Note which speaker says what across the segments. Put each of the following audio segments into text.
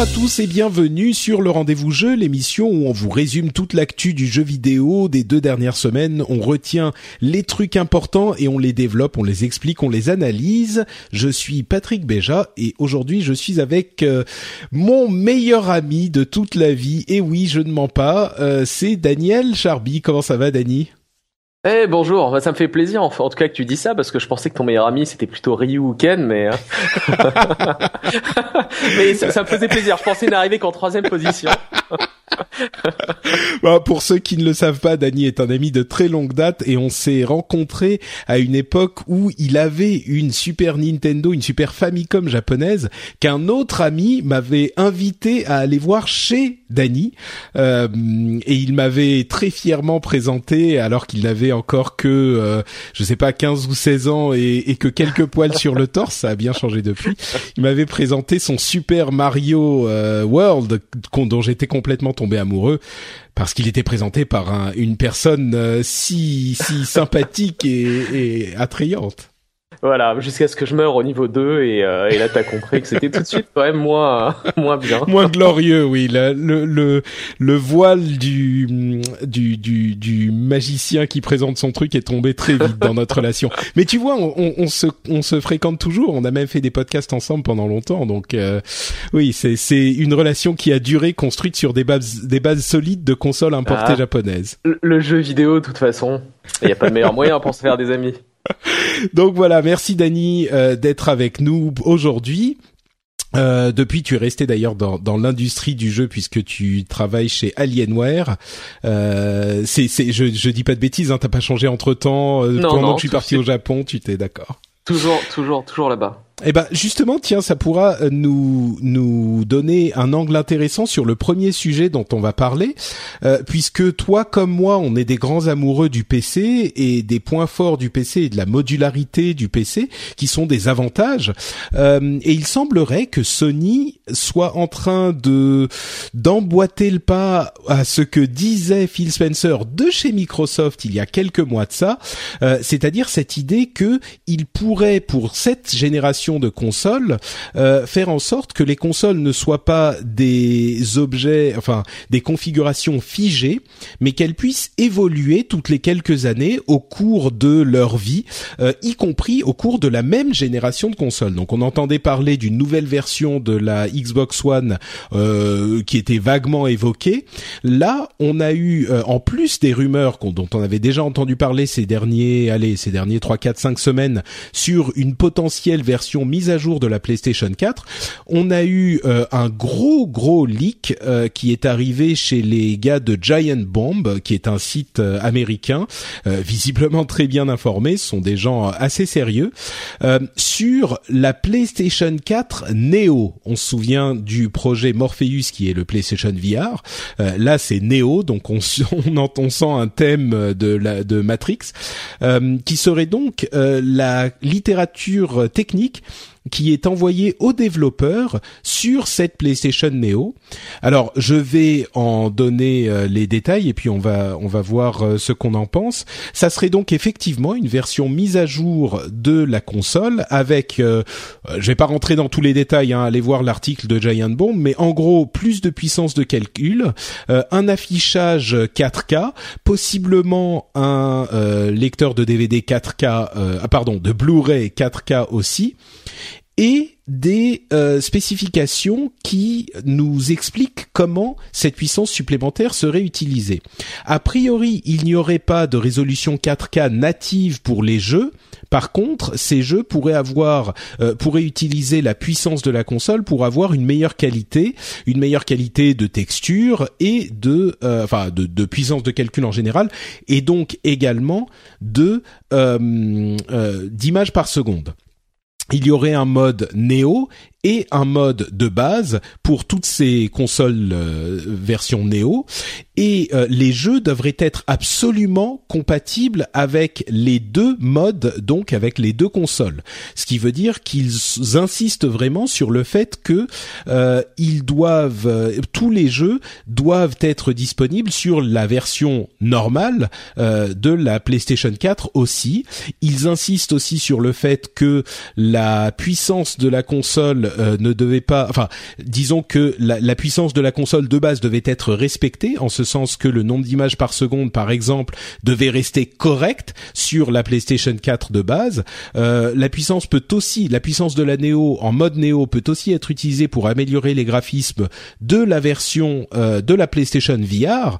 Speaker 1: Bonjour à tous et bienvenue sur le Rendez-vous Jeu, l'émission où on vous résume toute l'actu du jeu vidéo des deux dernières semaines. On retient les trucs importants et on les développe, on les explique, on les analyse. Je suis Patrick Béja et aujourd'hui je suis avec euh, mon meilleur ami de toute la vie. Et oui, je ne mens pas, euh, c'est Daniel Charby. Comment ça va, Dani?
Speaker 2: Eh bonjour, Bah, ça me fait plaisir en tout cas que tu dis ça parce que je pensais que ton meilleur ami c'était plutôt Ryu ou Ken mais euh, mais ça, me faisait plaisir. Je pensais n'arriver qu'en troisième position.
Speaker 1: Bah, pour ceux qui ne le savent pas, Dany est un ami de très longue date et on s'est rencontrés à une époque où il avait une Super Nintendo, une Super Famicom japonaise qu'un autre ami m'avait invité à aller voir chez Dany Euh, et il m'avait très fièrement présenté alors qu'il encore que euh, je sais pas 15 ou 16 ans et, et que quelques poils sur le torse, ça a bien changé depuis. Il m'avait présenté son Super Mario euh, World dont j'étais complètement tombé amoureux parce qu'il était présenté par un- une personne euh, si si sympathique et, et attrayante.
Speaker 2: Voilà, jusqu'à ce que je meure au niveau 2 et, euh, et là t'as compris que c'était tout de suite quand même moins moins bien.
Speaker 1: Moins glorieux, oui. Le le le, le voile du, du du du magicien qui présente son truc est tombé très vite dans notre relation. Mais tu vois, on, on, on se on se fréquente toujours. On a même fait des podcasts ensemble pendant longtemps. Donc euh, oui, c'est c'est une relation qui a duré, construite sur des bases des bases solides de consoles importées
Speaker 2: Ah.
Speaker 1: japonaises.
Speaker 2: Le, le jeu vidéo de toute façon, il y a pas de meilleur moyen pour se faire des amis.
Speaker 1: Donc voilà, merci Dany euh, d'être avec nous aujourd'hui. Euh, depuis, tu es resté d'ailleurs dans, dans l'industrie du jeu puisque tu travailles chez Alienware. Euh, c'est, c'est, je, je dis pas de bêtises, hein, t'as pas changé entre temps.
Speaker 2: Non,
Speaker 1: pendant
Speaker 2: non,
Speaker 1: que je suis parti au. Japon, tu t'es d'accord?
Speaker 2: Toujours toujours toujours là-bas.
Speaker 1: Eh ben justement, tiens, ça pourra euh, nous nous donner un angle intéressant sur le premier sujet dont on va parler, euh, puisque toi comme moi, on est des grands amoureux du PC et des points forts du PC et de la modularité du PC, qui sont des avantages. Euh, et il semblerait que Sony soit en train de d'emboîter le pas à ce que disait Phil Spencer de chez Microsoft il y a quelques mois de ça, c'est-à-dire cette idée que il pourrait pour cette génération de consoles euh, faire en sorte que les consoles ne soient pas des objets, enfin des configurations figées, mais qu'elles puissent évoluer toutes les quelques années au cours de leur vie, euh, y compris au cours de la même génération de consoles. Donc on entendait parler d'une nouvelle version de la Xbox One euh, qui était vaguement évoquée. Là, on a eu euh, en plus des rumeurs dont on avait déjà entendu parler ces derniers, allez, ces derniers 3 4 5 semaines sur une potentielle version mise à jour de la PlayStation 4, on a eu euh, un gros gros leak euh, qui est arrivé chez les gars de Giant Bomb, qui est un site euh, américain, euh, visiblement très bien informé, ce sont des gens assez sérieux, sur la PlayStation 4 Neo. On se souvient du projet Morpheus qui est le PlayStation VR. Là, c'est Neo, donc on, on, on sent un thème de, la, de Matrix, qui serait donc la littérature technique week. Qui est envoyé aux développeurs sur cette PlayStation Neo. Alors, je vais en donner euh, les détails et puis on va on va voir euh, ce qu'on en pense. Ça serait donc effectivement une version mise à jour de la console avec euh, je vais pas rentrer dans tous les détails hein, allez voir l'article de Giant Bomb mais en gros plus de puissance de calcul, un affichage 4K, possiblement un lecteur de DVD 4K ah, pardon, de Blu-ray 4K aussi et des euh, spécifications qui nous expliquent comment cette puissance supplémentaire serait utilisée. A priori, il n'y aurait pas de résolution 4K native pour les jeux. Par contre, ces jeux pourraient avoir, euh, pourraient utiliser la puissance de la console pour avoir une meilleure qualité, une meilleure qualité de texture et de, euh, enfin, de, de, puissance de calcul en général, et donc également de d'image par seconde il y aurait un mode Neo et un mode de base pour toutes ces consoles euh, version Neo. Et euh, les jeux devraient être absolument compatibles avec les deux modes donc avec les deux consoles. Ce qui veut dire qu'ils insistent vraiment sur le fait que euh, ils doivent tous les jeux doivent être disponibles sur la version normale de la PlayStation 4 aussi. Ils insistent aussi sur le fait que la puissance de la console euh, ne devait pas, enfin, disons que la, puissance de la console de base devait être respectée, en ce sens que le nombre d'images par seconde, par exemple, devait rester correct sur la PlayStation 4 de base. Euh, la puissance peut aussi, la puissance de la Neo en mode Neo peut aussi être utilisée pour améliorer les graphismes de la version euh, de la PlayStation VR.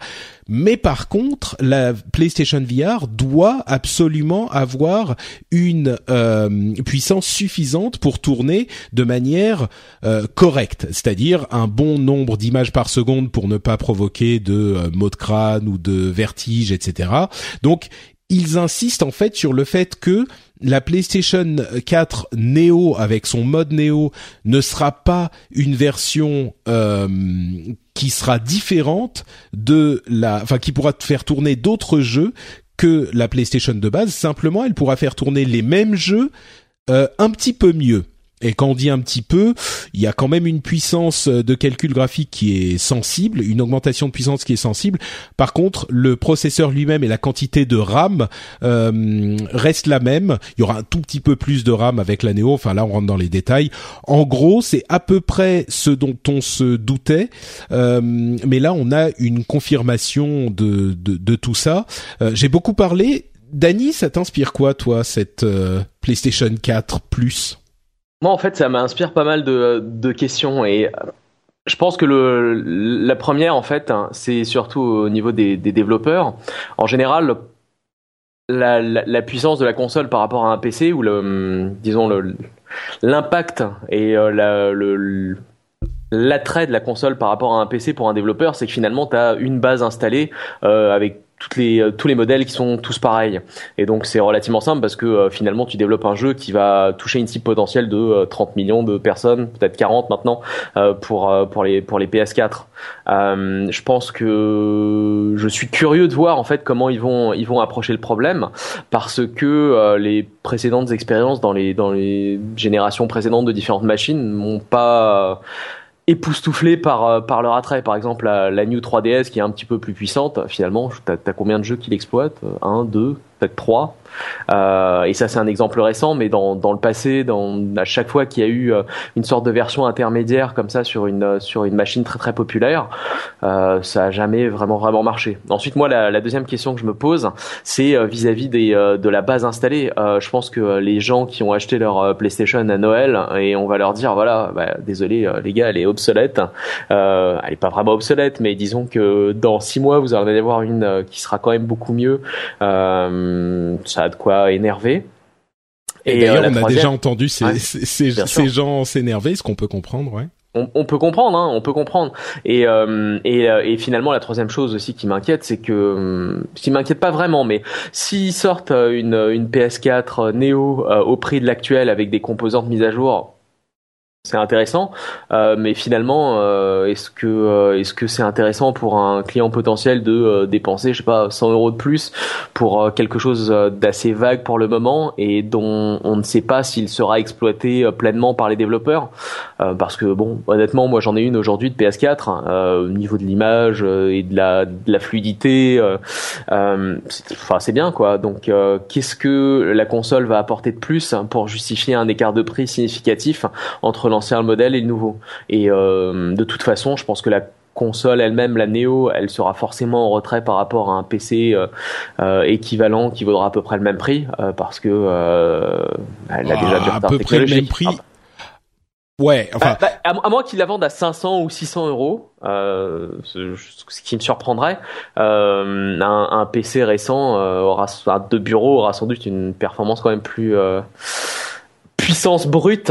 Speaker 1: Mais par contre, la PlayStation VR doit absolument avoir une euh, puissance suffisante pour tourner de manière euh, correcte, c'est-à-dire un bon nombre d'images par seconde pour ne pas provoquer de euh, maux de crâne ou de vertige, etc. Donc, ils insistent en fait sur le fait que la PlayStation 4 Neo avec son mode Neo ne sera pas une version euh, qui sera différente de la, enfin qui pourra faire tourner d'autres jeux que la PlayStation de base. Simplement, elle pourra faire tourner les mêmes jeux euh, un petit peu mieux. Et quand on dit un petit peu, il y a quand même une puissance de calcul graphique qui est sensible, une augmentation de puissance qui est sensible. Par contre, le processeur lui-même et la quantité de RAM euh, restent la même. Il y aura un tout petit peu plus de RAM avec la Neo. Enfin là, on rentre dans les détails. En gros, c'est à peu près ce dont on se doutait. Euh, mais là, on a une confirmation de, de, de tout ça. Euh, j'ai beaucoup parlé. Dany, ça t'inspire quoi, toi, cette euh, PlayStation 4 Plus?
Speaker 2: Moi, en fait, ça m'inspire pas mal de, questions et je pense que la première, en fait, hein, c'est surtout au niveau des, développeurs. En général, la, puissance de la console par rapport à un PC ou le, disons l'impact et euh, l'attrait de la console par rapport à un PC pour un développeur, c'est que finalement, tu as une base installée euh, avec toutes les, euh, tous les modèles qui sont tous pareils. Et donc c'est relativement simple parce que euh, finalement tu développes un jeu qui va toucher une cible potentielle de 30 millions de personnes, peut-être 40 maintenant pour pour les pour les PS4. je pense que je suis curieux de voir en fait comment ils vont ils vont approcher le problème parce que les précédentes expériences dans les dans les générations précédentes de différentes machines m'ont pas époustouflé par euh, par leur attrait. Par exemple, la, New 3DS qui est un petit peu plus puissante. Finalement, t'as as combien de jeux qui l'exploitent? Un, deux, peut-être trois. Euh, et ça, c'est un exemple récent, mais dans, dans le passé, dans, à chaque fois qu'il y a eu euh, une sorte de version intermédiaire comme ça sur une, euh, sur une machine très très populaire, euh, ça a jamais vraiment vraiment marché. Ensuite, moi, la, la deuxième question que je me pose, c'est vis-à-vis des, de la base installée. je pense que les gens qui ont acheté leur PlayStation à Noël et on va leur dire, voilà, bah, désolé les gars, elle est obsolète. elle est pas vraiment obsolète, mais disons que dans six mois, vous allez avoir une qui sera quand même beaucoup mieux. ça de quoi énerver.
Speaker 1: Et, d'ailleurs, euh, on a déjà entendu ces, ces, gens s'énerver, ce qu'on peut comprendre, ouais.
Speaker 2: On, peut comprendre, hein, on peut comprendre. Et, euh, euh, et, finalement, la troisième chose aussi qui m'inquiète, c'est que, ce qui m'inquiète pas vraiment, mais s'ils sortent une, une PS4 Neo au prix de l'actuel avec des composantes mises à jour c'est intéressant, euh, mais finalement, euh, est-ce que euh, est-ce que c'est intéressant pour un client potentiel de dépenser, je sais pas, 100 euros de plus pour quelque chose d'assez vague pour le moment et dont on ne sait pas s'il sera exploité pleinement par les développeurs, parce que bon, honnêtement, moi j'en ai une aujourd'hui de PS4, au niveau de l'image et de la de la fluidité, enfin c'est bien quoi. Donc qu'est-ce que la console va apporter de plus pour justifier un écart de prix significatif entre l'ancien modèle et le nouveau. Et euh, de toute façon, je pense que la console elle-même, la Neo, elle sera forcément en retrait par rapport à un PC euh, euh, équivalent qui vaudra à peu près le même prix parce que elle a déjà
Speaker 1: du retard à peu près le même prix. Ouais, enfin.
Speaker 2: Bah, bah, à, moins qu'il la vende à 500 ou 600 euros, ce, qui me surprendrait, un, un, PC récent aura, de bureau aura sans doute une performance quand même plus puissance brute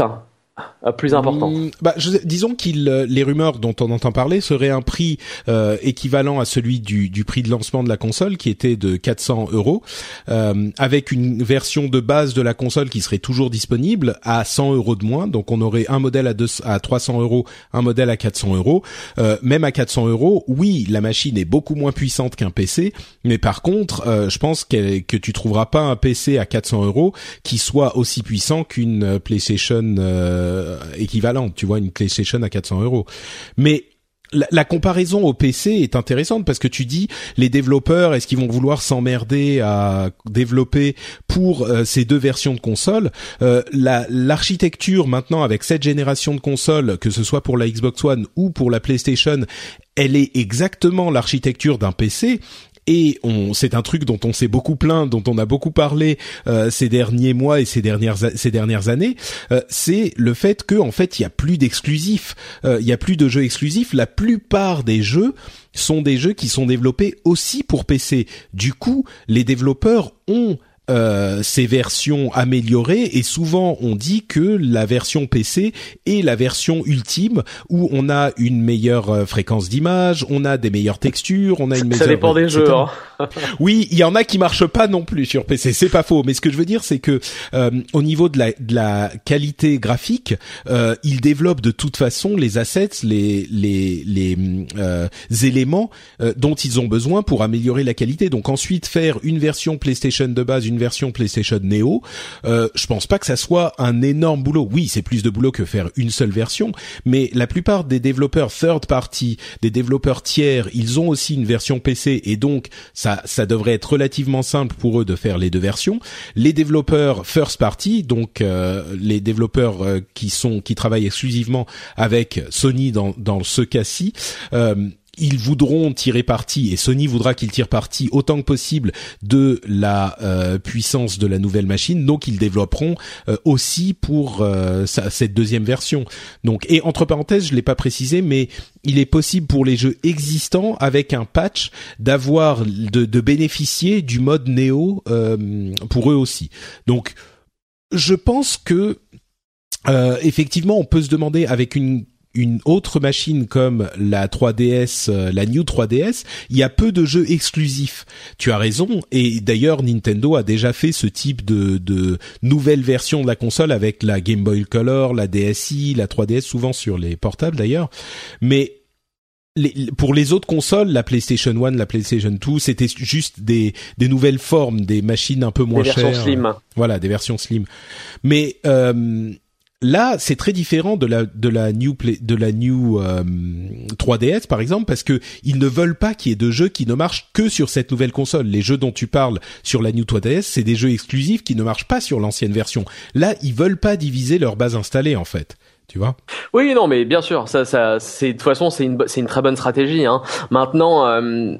Speaker 2: plus important. Mm,
Speaker 1: bah, disons qu'il euh, les rumeurs dont on entend parler seraient un prix euh, équivalent à celui du, du, prix de lancement de la console qui était de 400 euros, euh, avec une version de base de la console qui serait toujours disponible à 100 euros de moins. Donc on aurait un modèle à, deux, à 300 euros, un modèle à 400 euros. Euh, même à 400 euros, oui, la machine est beaucoup moins puissante qu'un PC, mais par contre, je pense que, que tu trouveras pas un PC à 400 euros qui soit aussi puissant qu'une PlayStation euh, équivalente, tu vois, une PlayStation à 400 euros. Mais la, comparaison au PC est intéressante parce que tu dis les développeurs est-ce qu'ils vont vouloir s'emmerder à développer pour euh, ces deux versions de console euh, l'architecture maintenant avec cette génération de consoles que ce soit pour la Xbox One ou pour la PlayStation elle est exactement l'architecture d'un PC et c'est un truc dont on s'est beaucoup plaint, dont on a beaucoup parlé euh, ces derniers mois et ces dernières ces dernières années, euh, c'est le fait que en fait il y a plus d'exclusifs, euh, il y a plus de jeux exclusifs. La plupart des jeux sont des jeux qui sont développés aussi pour PC. Du coup, les développeurs ont euh, ces versions améliorées et souvent on dit que la version PC est la version ultime où on a une meilleure euh, fréquence d'image, on a des meilleures textures, on a une meilleure. Ça
Speaker 2: dépend des jeux. Hein.
Speaker 1: oui, il y en a qui marchent pas non plus sur PC, c'est pas faux. Mais ce que je veux dire, c'est que euh, au niveau de la, de la qualité graphique, euh, ils développent de toute façon les assets, les les les euh, éléments dont ils ont besoin pour améliorer la qualité. Donc ensuite faire une version PlayStation de base, une version PlayStation Neo, euh, je pense pas que ça soit un énorme boulot. Oui, c'est plus de boulot que faire une seule version, mais la plupart des développeurs third party, des développeurs tiers, ils ont aussi une version PC et donc ça ça devrait être relativement simple pour eux de faire les deux versions. Les développeurs first party, donc euh, les développeurs euh, qui sont qui travaillent exclusivement avec Sony dans dans ce cas-ci, euh, ils voudront tirer parti et Sony voudra qu'ils tirent parti autant que possible de la euh, puissance de la nouvelle machine. Donc ils développeront euh, aussi pour euh, cette deuxième version. Donc et entre parenthèses je l'ai pas précisé mais il est possible pour les jeux existants avec un patch d'avoir de, de, bénéficier du mode Neo pour eux aussi. Donc je pense que effectivement, on peut se demander avec une une autre machine comme la 3DS, euh, la New 3DS, il y a peu de jeux exclusifs. Tu as raison, et d'ailleurs Nintendo a déjà fait ce type de, de nouvelle version de la console avec la Game Boy Color, la DSi, la 3DS, souvent sur les portables d'ailleurs. Mais pour les autres consoles, la PlayStation 1, la PlayStation 2, c'était juste des, des nouvelles formes, des machines un peu moins
Speaker 2: des
Speaker 1: chères.
Speaker 2: Versions slim.
Speaker 1: Voilà, des versions slim. Mais euh, Là, c'est très différent de la new play, de la new 3DS euh, par exemple parce que ils ne veulent pas qu'il y ait de jeux qui ne marchent que sur cette nouvelle console. Les jeux dont tu parles sur la new 3DS, c'est des jeux exclusifs qui ne marchent pas sur l'ancienne version. Là, ils veulent pas diviser leur base installée en fait. Tu vois?
Speaker 2: Oui, non, mais bien sûr, ça, ça, c'est de toute façon, c'est une, c'est une très bonne stratégie. Hein. Maintenant, euh,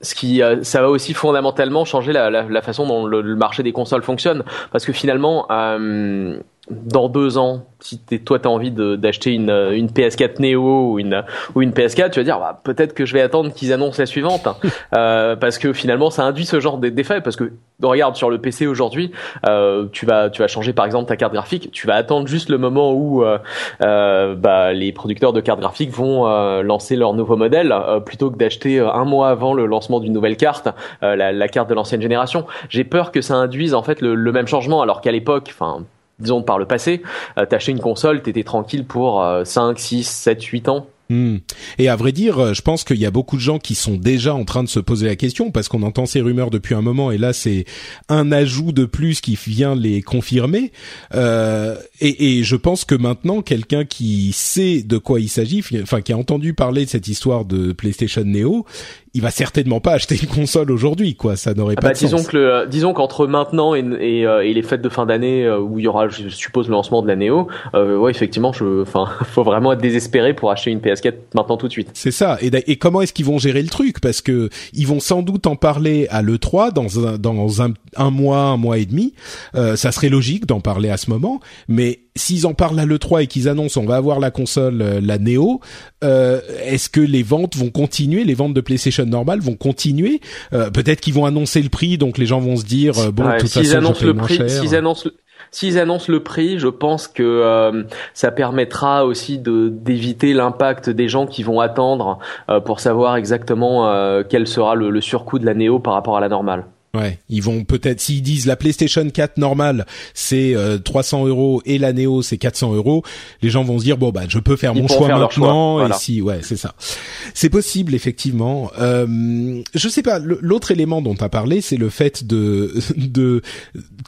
Speaker 2: ce qui euh, ça va aussi fondamentalement changer la façon dont le, marché des consoles fonctionne parce que finalement euh, dans deux ans si toi tu as envie d'acheter une, une PS4 Neo ou une ou une PS4 tu vas dire bah, peut-être que je vais attendre qu'ils annoncent la suivante. Euh, parce que finalement ça induit ce genre d'effet. Parce que regarde sur le PC aujourd'hui euh, tu vas tu vas changer par exemple ta carte graphique. Tu vas attendre juste le moment où euh, euh bah, les producteurs de cartes graphiques vont euh, lancer leur nouveau modèle euh, plutôt que d'acheter un mois avant le lancement d'une nouvelle carte la, la, carte de l'ancienne génération. J'ai peur que ça induise en fait le, le même changement. Alors qu'à l'époque enfin disons par le passé, t'achetais une console, t'étais tranquille pour 5, 6, 7, 8 ans.
Speaker 1: Hmm. Et à vrai dire, euh, je pense qu'il y a beaucoup de gens qui sont déjà en train de se poser la question parce qu'on entend ces rumeurs depuis un moment et là c'est un ajout de plus qui vient les confirmer. Euh, et, et, je pense que maintenant quelqu'un qui sait de quoi il s'agit, enfin qui a entendu parler de cette histoire de PlayStation Neo, il va certainement pas acheter une console aujourd'hui, quoi. Ça n'aurait ah pas bah, de
Speaker 2: disons
Speaker 1: sens.
Speaker 2: Que le, disons qu'entre maintenant et, et, euh, et, les fêtes de fin d'année euh, où il y aura, je suppose, le lancement de la Neo, euh, ouais, effectivement, je, enfin, faut vraiment être désespéré pour acheter une PS4 maintenant tout de suite.
Speaker 1: C'est ça. Et, et comment est-ce qu'ils vont gérer le truc? Parce que ils vont sans doute en parler à le 3 dans un, dans un, un mois, un mois et demi. Euh, ça serait logique d'en parler à ce moment, mais s'ils en parlent à l'E3 et qu'ils annoncent on va avoir la console, euh, la Neo, euh, est-ce que les ventes vont continuer? Les ventes de PlayStation normales vont continuer? Euh, Peut-être qu'ils vont annoncer le prix, donc les gens vont se dire bon, de toute façon, annoncent le prix,
Speaker 2: s'ils annoncent S'ils annoncent le prix, je pense que ça permettra aussi d'éviter l'impact des gens qui vont attendre pour savoir exactement quel sera le, le surcoût de la Neo par rapport à la normale.
Speaker 1: Ouais, ils vont peut-être s'ils disent la PlayStation 4 normale c'est 300 euh, euros et la Neo c'est 400 euros, les gens vont se dire bon bah je peux faire mon choix maintenant et si ouais c'est ça, c'est possible effectivement. Euh, je sais pas l'autre élément dont tu as parlé c'est le fait de de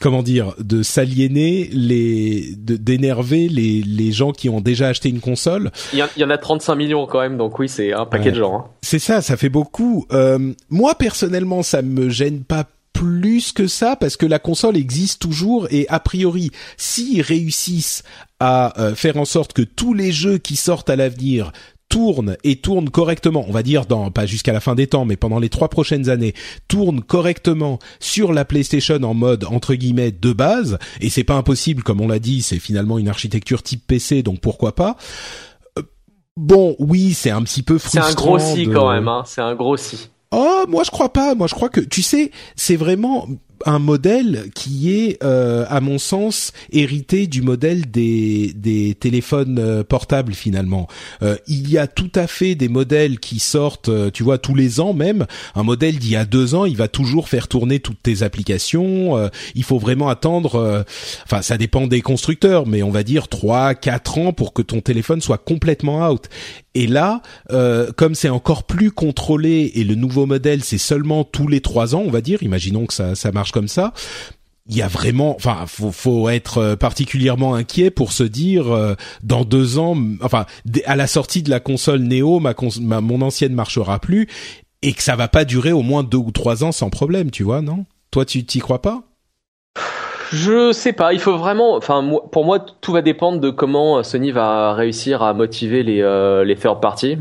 Speaker 1: comment dire de s'aliéner les d'énerver les les gens qui ont déjà acheté une console.
Speaker 2: Il y, en a 35 millions quand même donc oui c'est un paquet de gens. Hein.
Speaker 1: C'est ça, ça fait beaucoup. Euh, moi personnellement ça me gêne pas plus que ça parce que la console existe toujours et a priori s'ils réussissent à euh, faire en sorte que tous les jeux qui sortent à l'avenir tournent et tournent correctement, on va dire dans pas jusqu'à la fin des temps, mais pendant les trois prochaines années, tournent correctement sur la PlayStation en mode entre guillemets de base, et c'est pas impossible, comme on l'a dit, c'est finalement une architecture type PC, donc pourquoi pas. Euh, bon, oui, c'est un petit peu frustrant.
Speaker 2: C'est un gros si quand même, hein. C'est un gros si.
Speaker 1: Oh, moi je crois pas. Moi je crois que tu sais, c'est vraiment un modèle qui est, euh, à mon sens, hérité du modèle des, des téléphones euh, portables finalement. Euh, il y a tout à fait des modèles qui sortent, tu vois, tous les ans même. Un modèle d'il y a deux ans, il va toujours faire tourner toutes tes applications. il faut vraiment attendre, enfin ça dépend des constructeurs, mais on va dire trois, quatre ans pour que ton téléphone soit complètement out. Et là, comme c'est encore plus contrôlé et le nouveau modèle c'est seulement tous les trois ans, on va dire, imaginons que ça, ça marche comme ça, il y a vraiment, enfin, faut, faut être euh, particulièrement inquiet pour se dire euh, dans deux ans, enfin, à la sortie de la console Neo, ma, mon ancienne marchera plus et que ça va pas durer au moins deux ou trois ans sans problème, tu vois, non? Toi, tu t'y crois pas?
Speaker 2: Je sais pas, il faut vraiment. Enfin, pour moi, tout va dépendre de comment Sony va réussir à motiver les euh, les third parties.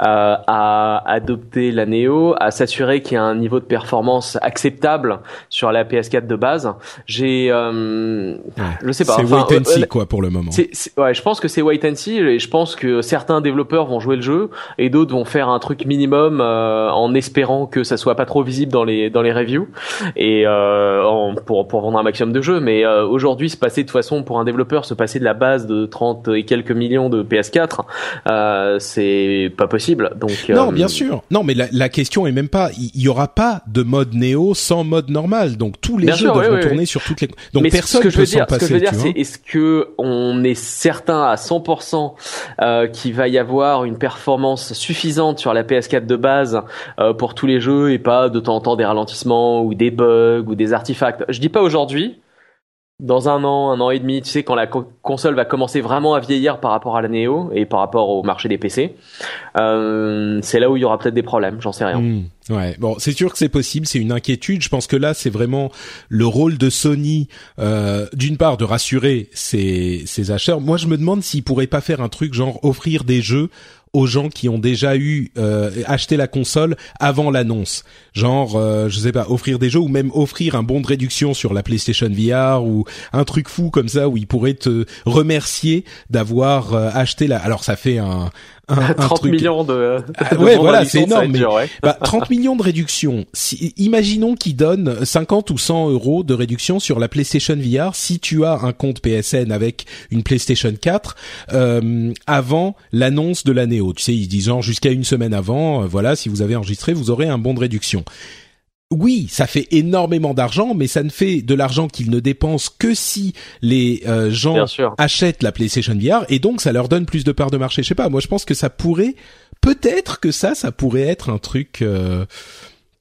Speaker 2: Euh, à adopter la Neo, à s'assurer qu'il y a un niveau de performance acceptable sur la PS4 de base. J'ai, euh, je sais pas.
Speaker 1: C'est wait and see quoi pour le moment.
Speaker 2: ouais, je pense que c'est wait and see et je pense que certains développeurs vont jouer le jeu et d'autres vont faire un truc minimum euh, en espérant que ça soit pas trop visible dans les dans les reviews et euh, pour pour vendre un maximum de jeux. Mais euh, aujourd'hui, se passer de toute façon pour un développeur, se passer de la base de 30 et quelques millions de PS4, c'est pas possible. Donc
Speaker 1: non, euh, bien sûr. Non, mais la, la, question est même pas. Il y, aura pas de mode Néo sans mode normal. Donc tous les jeux devront tourner sur toutes les. Donc mais personne ce que je veux dire,
Speaker 2: Ce que je veux dire, c'est est-ce que on est certain à 100% euh, qu'il va y avoir une performance suffisante sur la PS4 de base euh, pour tous les jeux et pas de temps en temps des ralentissements ou des bugs ou des artefacts? Je dis pas aujourd'hui dans un an, un an et demi, tu sais, quand la console va commencer vraiment à vieillir par rapport à la Neo et par rapport au marché des PC, euh, c'est là où il y aura peut-être des problèmes, j'en sais rien. Hmm,
Speaker 1: ouais, bon, c'est sûr que c'est possible, c'est une inquiétude. Je pense que là, c'est vraiment le rôle de Sony, euh, d'une part, de rassurer ses, ses acheteurs. Moi, je me demande s'ils pourraient pas faire un truc genre offrir des jeux aux gens qui ont déjà eu euh, acheté la console avant l'annonce. Genre, euh, je sais pas, offrir des jeux ou même offrir un bon de réduction sur la PlayStation VR ou un truc fou comme ça où ils pourraient te remercier d'avoir euh, acheté la. Alors ça fait un, un,
Speaker 2: 30 millions de,
Speaker 1: ah, ouais voilà c'est énorme mais, bah, 30 millions de réduction si, imaginons qu'ils donnent 50 ou 100 euros de réduction sur la PlayStation VR si tu as un compte PSN avec une PlayStation 4 euh, avant l'annonce de la Neo. Tu sais ils disent genre jusqu'à une semaine avant euh, voilà si vous avez enregistré vous aurez un bon de réduction oui, ça fait énormément d'argent, mais ça ne fait de l'argent qu'ils ne dépensent que si les euh, gens achètent la PlayStation VR, et donc ça leur donne plus de parts de marché. Je sais pas, moi je pense que ça pourrait, peut-être que ça, ça pourrait être un truc. Euh,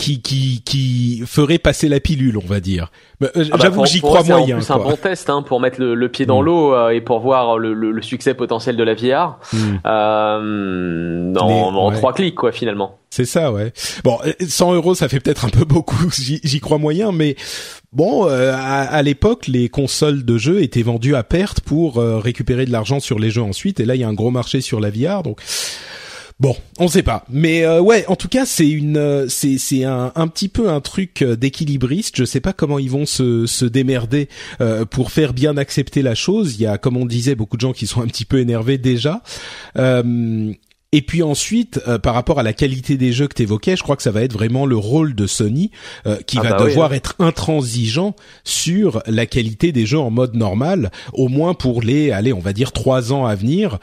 Speaker 1: qui, qui, qui ferait passer la pilule, on va dire. Euh, ah bah, j'avoue que j'y crois moyen.
Speaker 2: C'est un bon test hein, pour mettre le, pied dans mm. l'eau euh, et pour voir le, le, succès potentiel de la VR mm. euh, en, trois clics, quoi, finalement.
Speaker 1: C'est ça, ouais. Bon, 100 euros, ça fait peut-être un peu beaucoup. J'y crois moyen, mais bon, euh, à, à l'époque, les consoles de jeux étaient vendues à perte pour récupérer de l'argent sur les jeux ensuite. Et là, il y a un gros marché sur la VR, donc Bon, on sait pas, mais euh, ouais, en tout cas, c'est une, euh, c'est c'est un, un petit peu un truc euh, d'équilibriste. Je sais pas comment ils vont se se démerder pour faire bien accepter la chose. Il y a, comme on disait, beaucoup de gens qui sont un petit peu énervés déjà. Et puis ensuite, euh, par rapport à la qualité des jeux que tu évoquais, je crois que ça va être vraiment le rôle de Sony euh, qui ah va bah devoir être intransigeant sur la qualité des jeux en mode normal, au moins pour les, allez, on va dire trois ans à venir.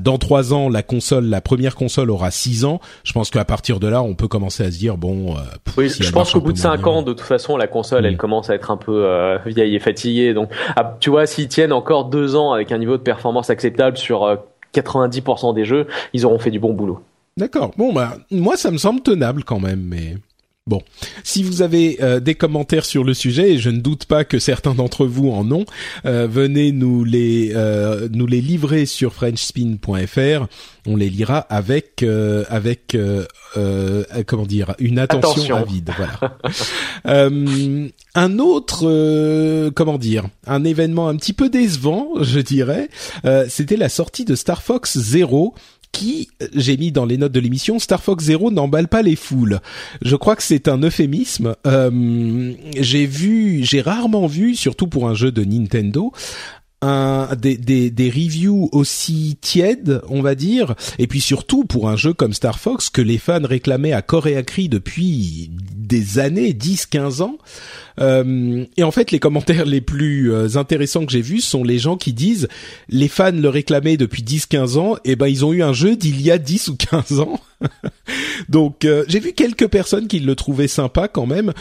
Speaker 1: dans trois ans, la console, la première console aura six ans. Je pense qu'à partir de là, on peut commencer à se dire bon. Euh,
Speaker 2: oui, je pense qu'au bout de cinq ans, de toute façon, la console, elle mm. commence à être un peu vieille et fatiguée. Donc, ah, tu vois, s'ils tiennent encore deux ans avec un niveau de performance acceptable sur 90% des jeux, ils auront fait du bon boulot.
Speaker 1: D'accord. Bon, bah, moi, ça me semble tenable quand même, mais. Bon, si vous avez euh, des commentaires sur le sujet, et je ne doute pas que certains d'entre vous en ont, euh, venez nous les euh, nous les livrer sur frenchspin.fr. On les lira avec avec comment dire une attention, avide. Voilà. un autre comment dire un événement un petit peu décevant, je dirais, c'était la sortie de Star Fox Zero qui, j'ai mis dans les notes de l'émission, Star Fox Zero n'emballe pas les foules. Je crois que c'est un euphémisme. Euh, j'ai vu, j'ai rarement vu, surtout pour un jeu de Nintendo, un, des, des, des, reviews aussi tièdes, on va dire, et puis surtout pour un jeu comme Star Fox que les fans réclamaient à corps et à cri depuis des années, 10-15 ans. Euh, et en fait, les commentaires les plus euh, intéressants que j'ai vus sont les gens qui disent les fans le réclamaient depuis 10-15 ans, et ben ils ont eu un jeu d'il y a 10 ou 15 ans. Donc euh, j'ai vu quelques personnes qui le trouvaient sympa quand même.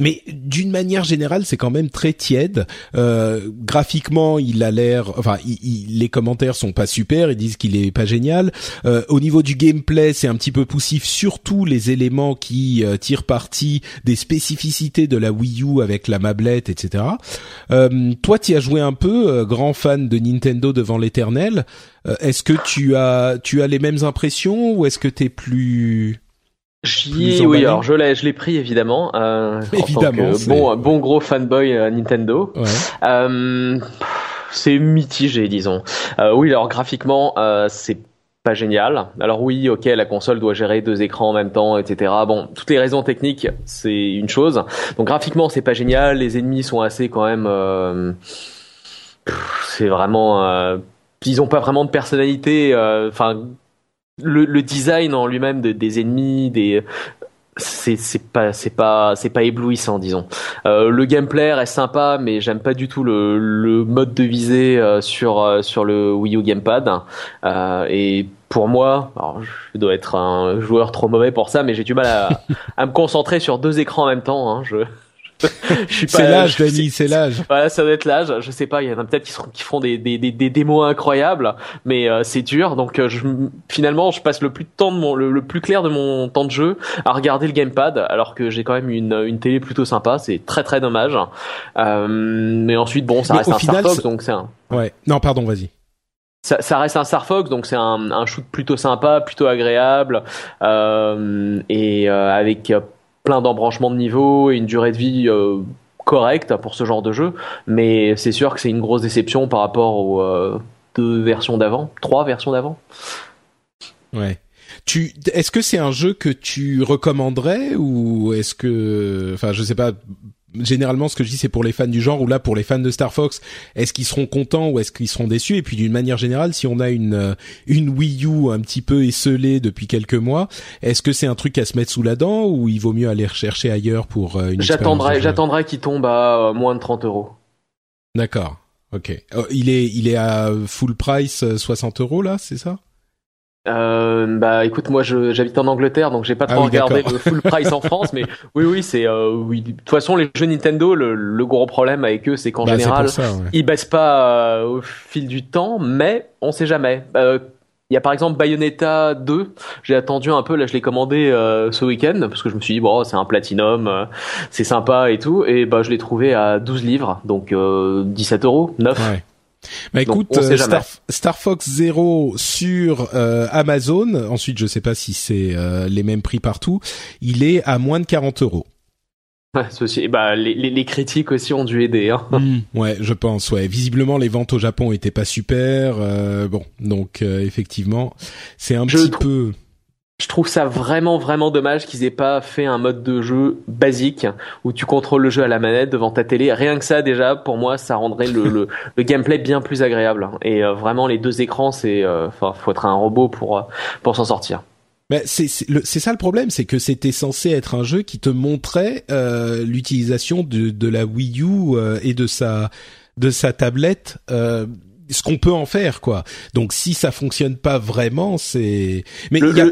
Speaker 1: Mais d'une manière générale, c'est quand même très tiède. Euh, graphiquement, il a l'air, enfin, les commentaires sont pas super. Ils disent qu'il est pas génial. Euh, au niveau du gameplay, c'est un petit peu poussif. Surtout les éléments qui euh, tirent parti des spécificités de la Wii U avec la mablette, etc. Euh, toi, tu as joué un peu, grand fan de Nintendo devant l'éternel. est-ce que tu as, tu as les mêmes impressions ou est-ce que t'es plus
Speaker 2: J'y oui, alors je l'ai, je l'ai pris évidemment. Euh, évidemment, bon, bon gros fanboy euh, Nintendo. Ouais. Euh, c'est mitigé, disons. Euh, oui, alors graphiquement, euh, c'est pas génial. Alors oui, ok, la console doit gérer deux écrans en même temps, etc. Bon, toutes les raisons techniques, c'est une chose. Donc graphiquement, c'est pas génial. Les ennemis sont assez quand même. c'est vraiment. ils ont pas vraiment de personnalité. Enfin le, le, design en lui-même de, des ennemis, des c'est pas c'est pas c'est pas éblouissant disons. Euh, le gameplay reste sympa mais j'aime pas du tout le, le mode de visée euh, sur euh, sur le Wii U gamepad euh, et pour moi, alors je dois être un joueur trop mauvais pour ça, mais j'ai du mal à, à me concentrer sur deux écrans en même temps. Hein. Je,
Speaker 1: c'est l'âge, Dani, c'est l'âge.
Speaker 2: Voilà, ça doit être l'âge. Je sais pas, il y en a peut-être qui, seront, qui feront des, des, des, des démos incroyables, mais euh, c'est dur. Donc euh, je, finalement, je passe le plus de temps de mon, le, plus clair de mon temps de jeu à regarder le gamepad, alors que j'ai quand même une, une télé plutôt sympa. C'est très très dommage. Euh, mais ensuite, bon, ça reste un Star Fox, donc c'est un.
Speaker 1: Ouais. Non, pardon, vas-y.
Speaker 2: Ça, ça, reste un Star Fox, donc c'est un, un shoot plutôt sympa, plutôt agréable, euh, et avec plein d'embranchements de niveau et une durée de vie euh, correcte pour ce genre de jeu, mais c'est sûr que c'est une grosse déception par rapport aux euh, deux versions d'avant, trois versions d'avant.
Speaker 1: Ouais. Tu, est-ce que c'est un jeu que tu recommanderais ou est-ce que, enfin, je sais pas, généralement ce que je dis c'est pour les fans du genre ou là pour les fans de Star Fox. Est-ce qu'ils seront contents ou est-ce qu'ils seront déçus? Et puis d'une manière générale si on a une euh, une Wii U un petit peu esselée depuis quelques mois est-ce que c'est un truc à se mettre sous la dent ou il vaut mieux aller rechercher ailleurs pour euh, une
Speaker 2: j'attendrai j'attendrai qu'il tombe à euh, moins de 30 euros.
Speaker 1: D'accord. Ok. Il est il est à full price 60 euros là c'est ça?
Speaker 2: Euh, bah écoute moi j'habite en Angleterre donc j'ai pas ah trop regardé le full price en France mais oui oui c'est euh, oui de toute façon les jeux Nintendo le, gros problème avec eux c'est qu'en bah, général ils baissent pas euh, au fil du temps mais on sait jamais. Euh, il y a par exemple Bayonetta 2, j'ai attendu un peu, là je l'ai commandé ce week-end, parce que je me suis dit, bon, c'est un platinum, c'est sympa et tout, et bah je l'ai trouvé à 12 livres, donc 17 euros, 9. Ouais.
Speaker 1: Bah écoute, euh, Star, Fox Zero sur euh, Amazon, ensuite je sais pas si c'est euh, les mêmes prix partout, il est à moins de 40 euros.
Speaker 2: Ouais, ceci, bah, les, les, critiques aussi ont dû aider. Hein.
Speaker 1: Hmm, ouais, je pense. Ouais, visiblement les ventes au Japon étaient pas super. bon, donc effectivement, c'est un petit peu
Speaker 2: je trouve ça vraiment vraiment dommage qu'ils aient pas fait un mode de jeu basique où tu contrôles le jeu à la manette devant ta télé. Rien que ça déjà, pour moi, ça rendrait le, le, gameplay bien plus agréable. Et euh, vraiment, les deux écrans, c'est, euh, enfin, faut être un robot pour euh, pour s'en sortir.
Speaker 1: Mais c'est c'est ça le problème, c'est que c'était censé être un jeu qui te montrait l'utilisation de, de la Wii U et de sa de sa tablette ce qu'on peut en faire quoi. Donc si ça fonctionne pas vraiment, c'est mais il y a...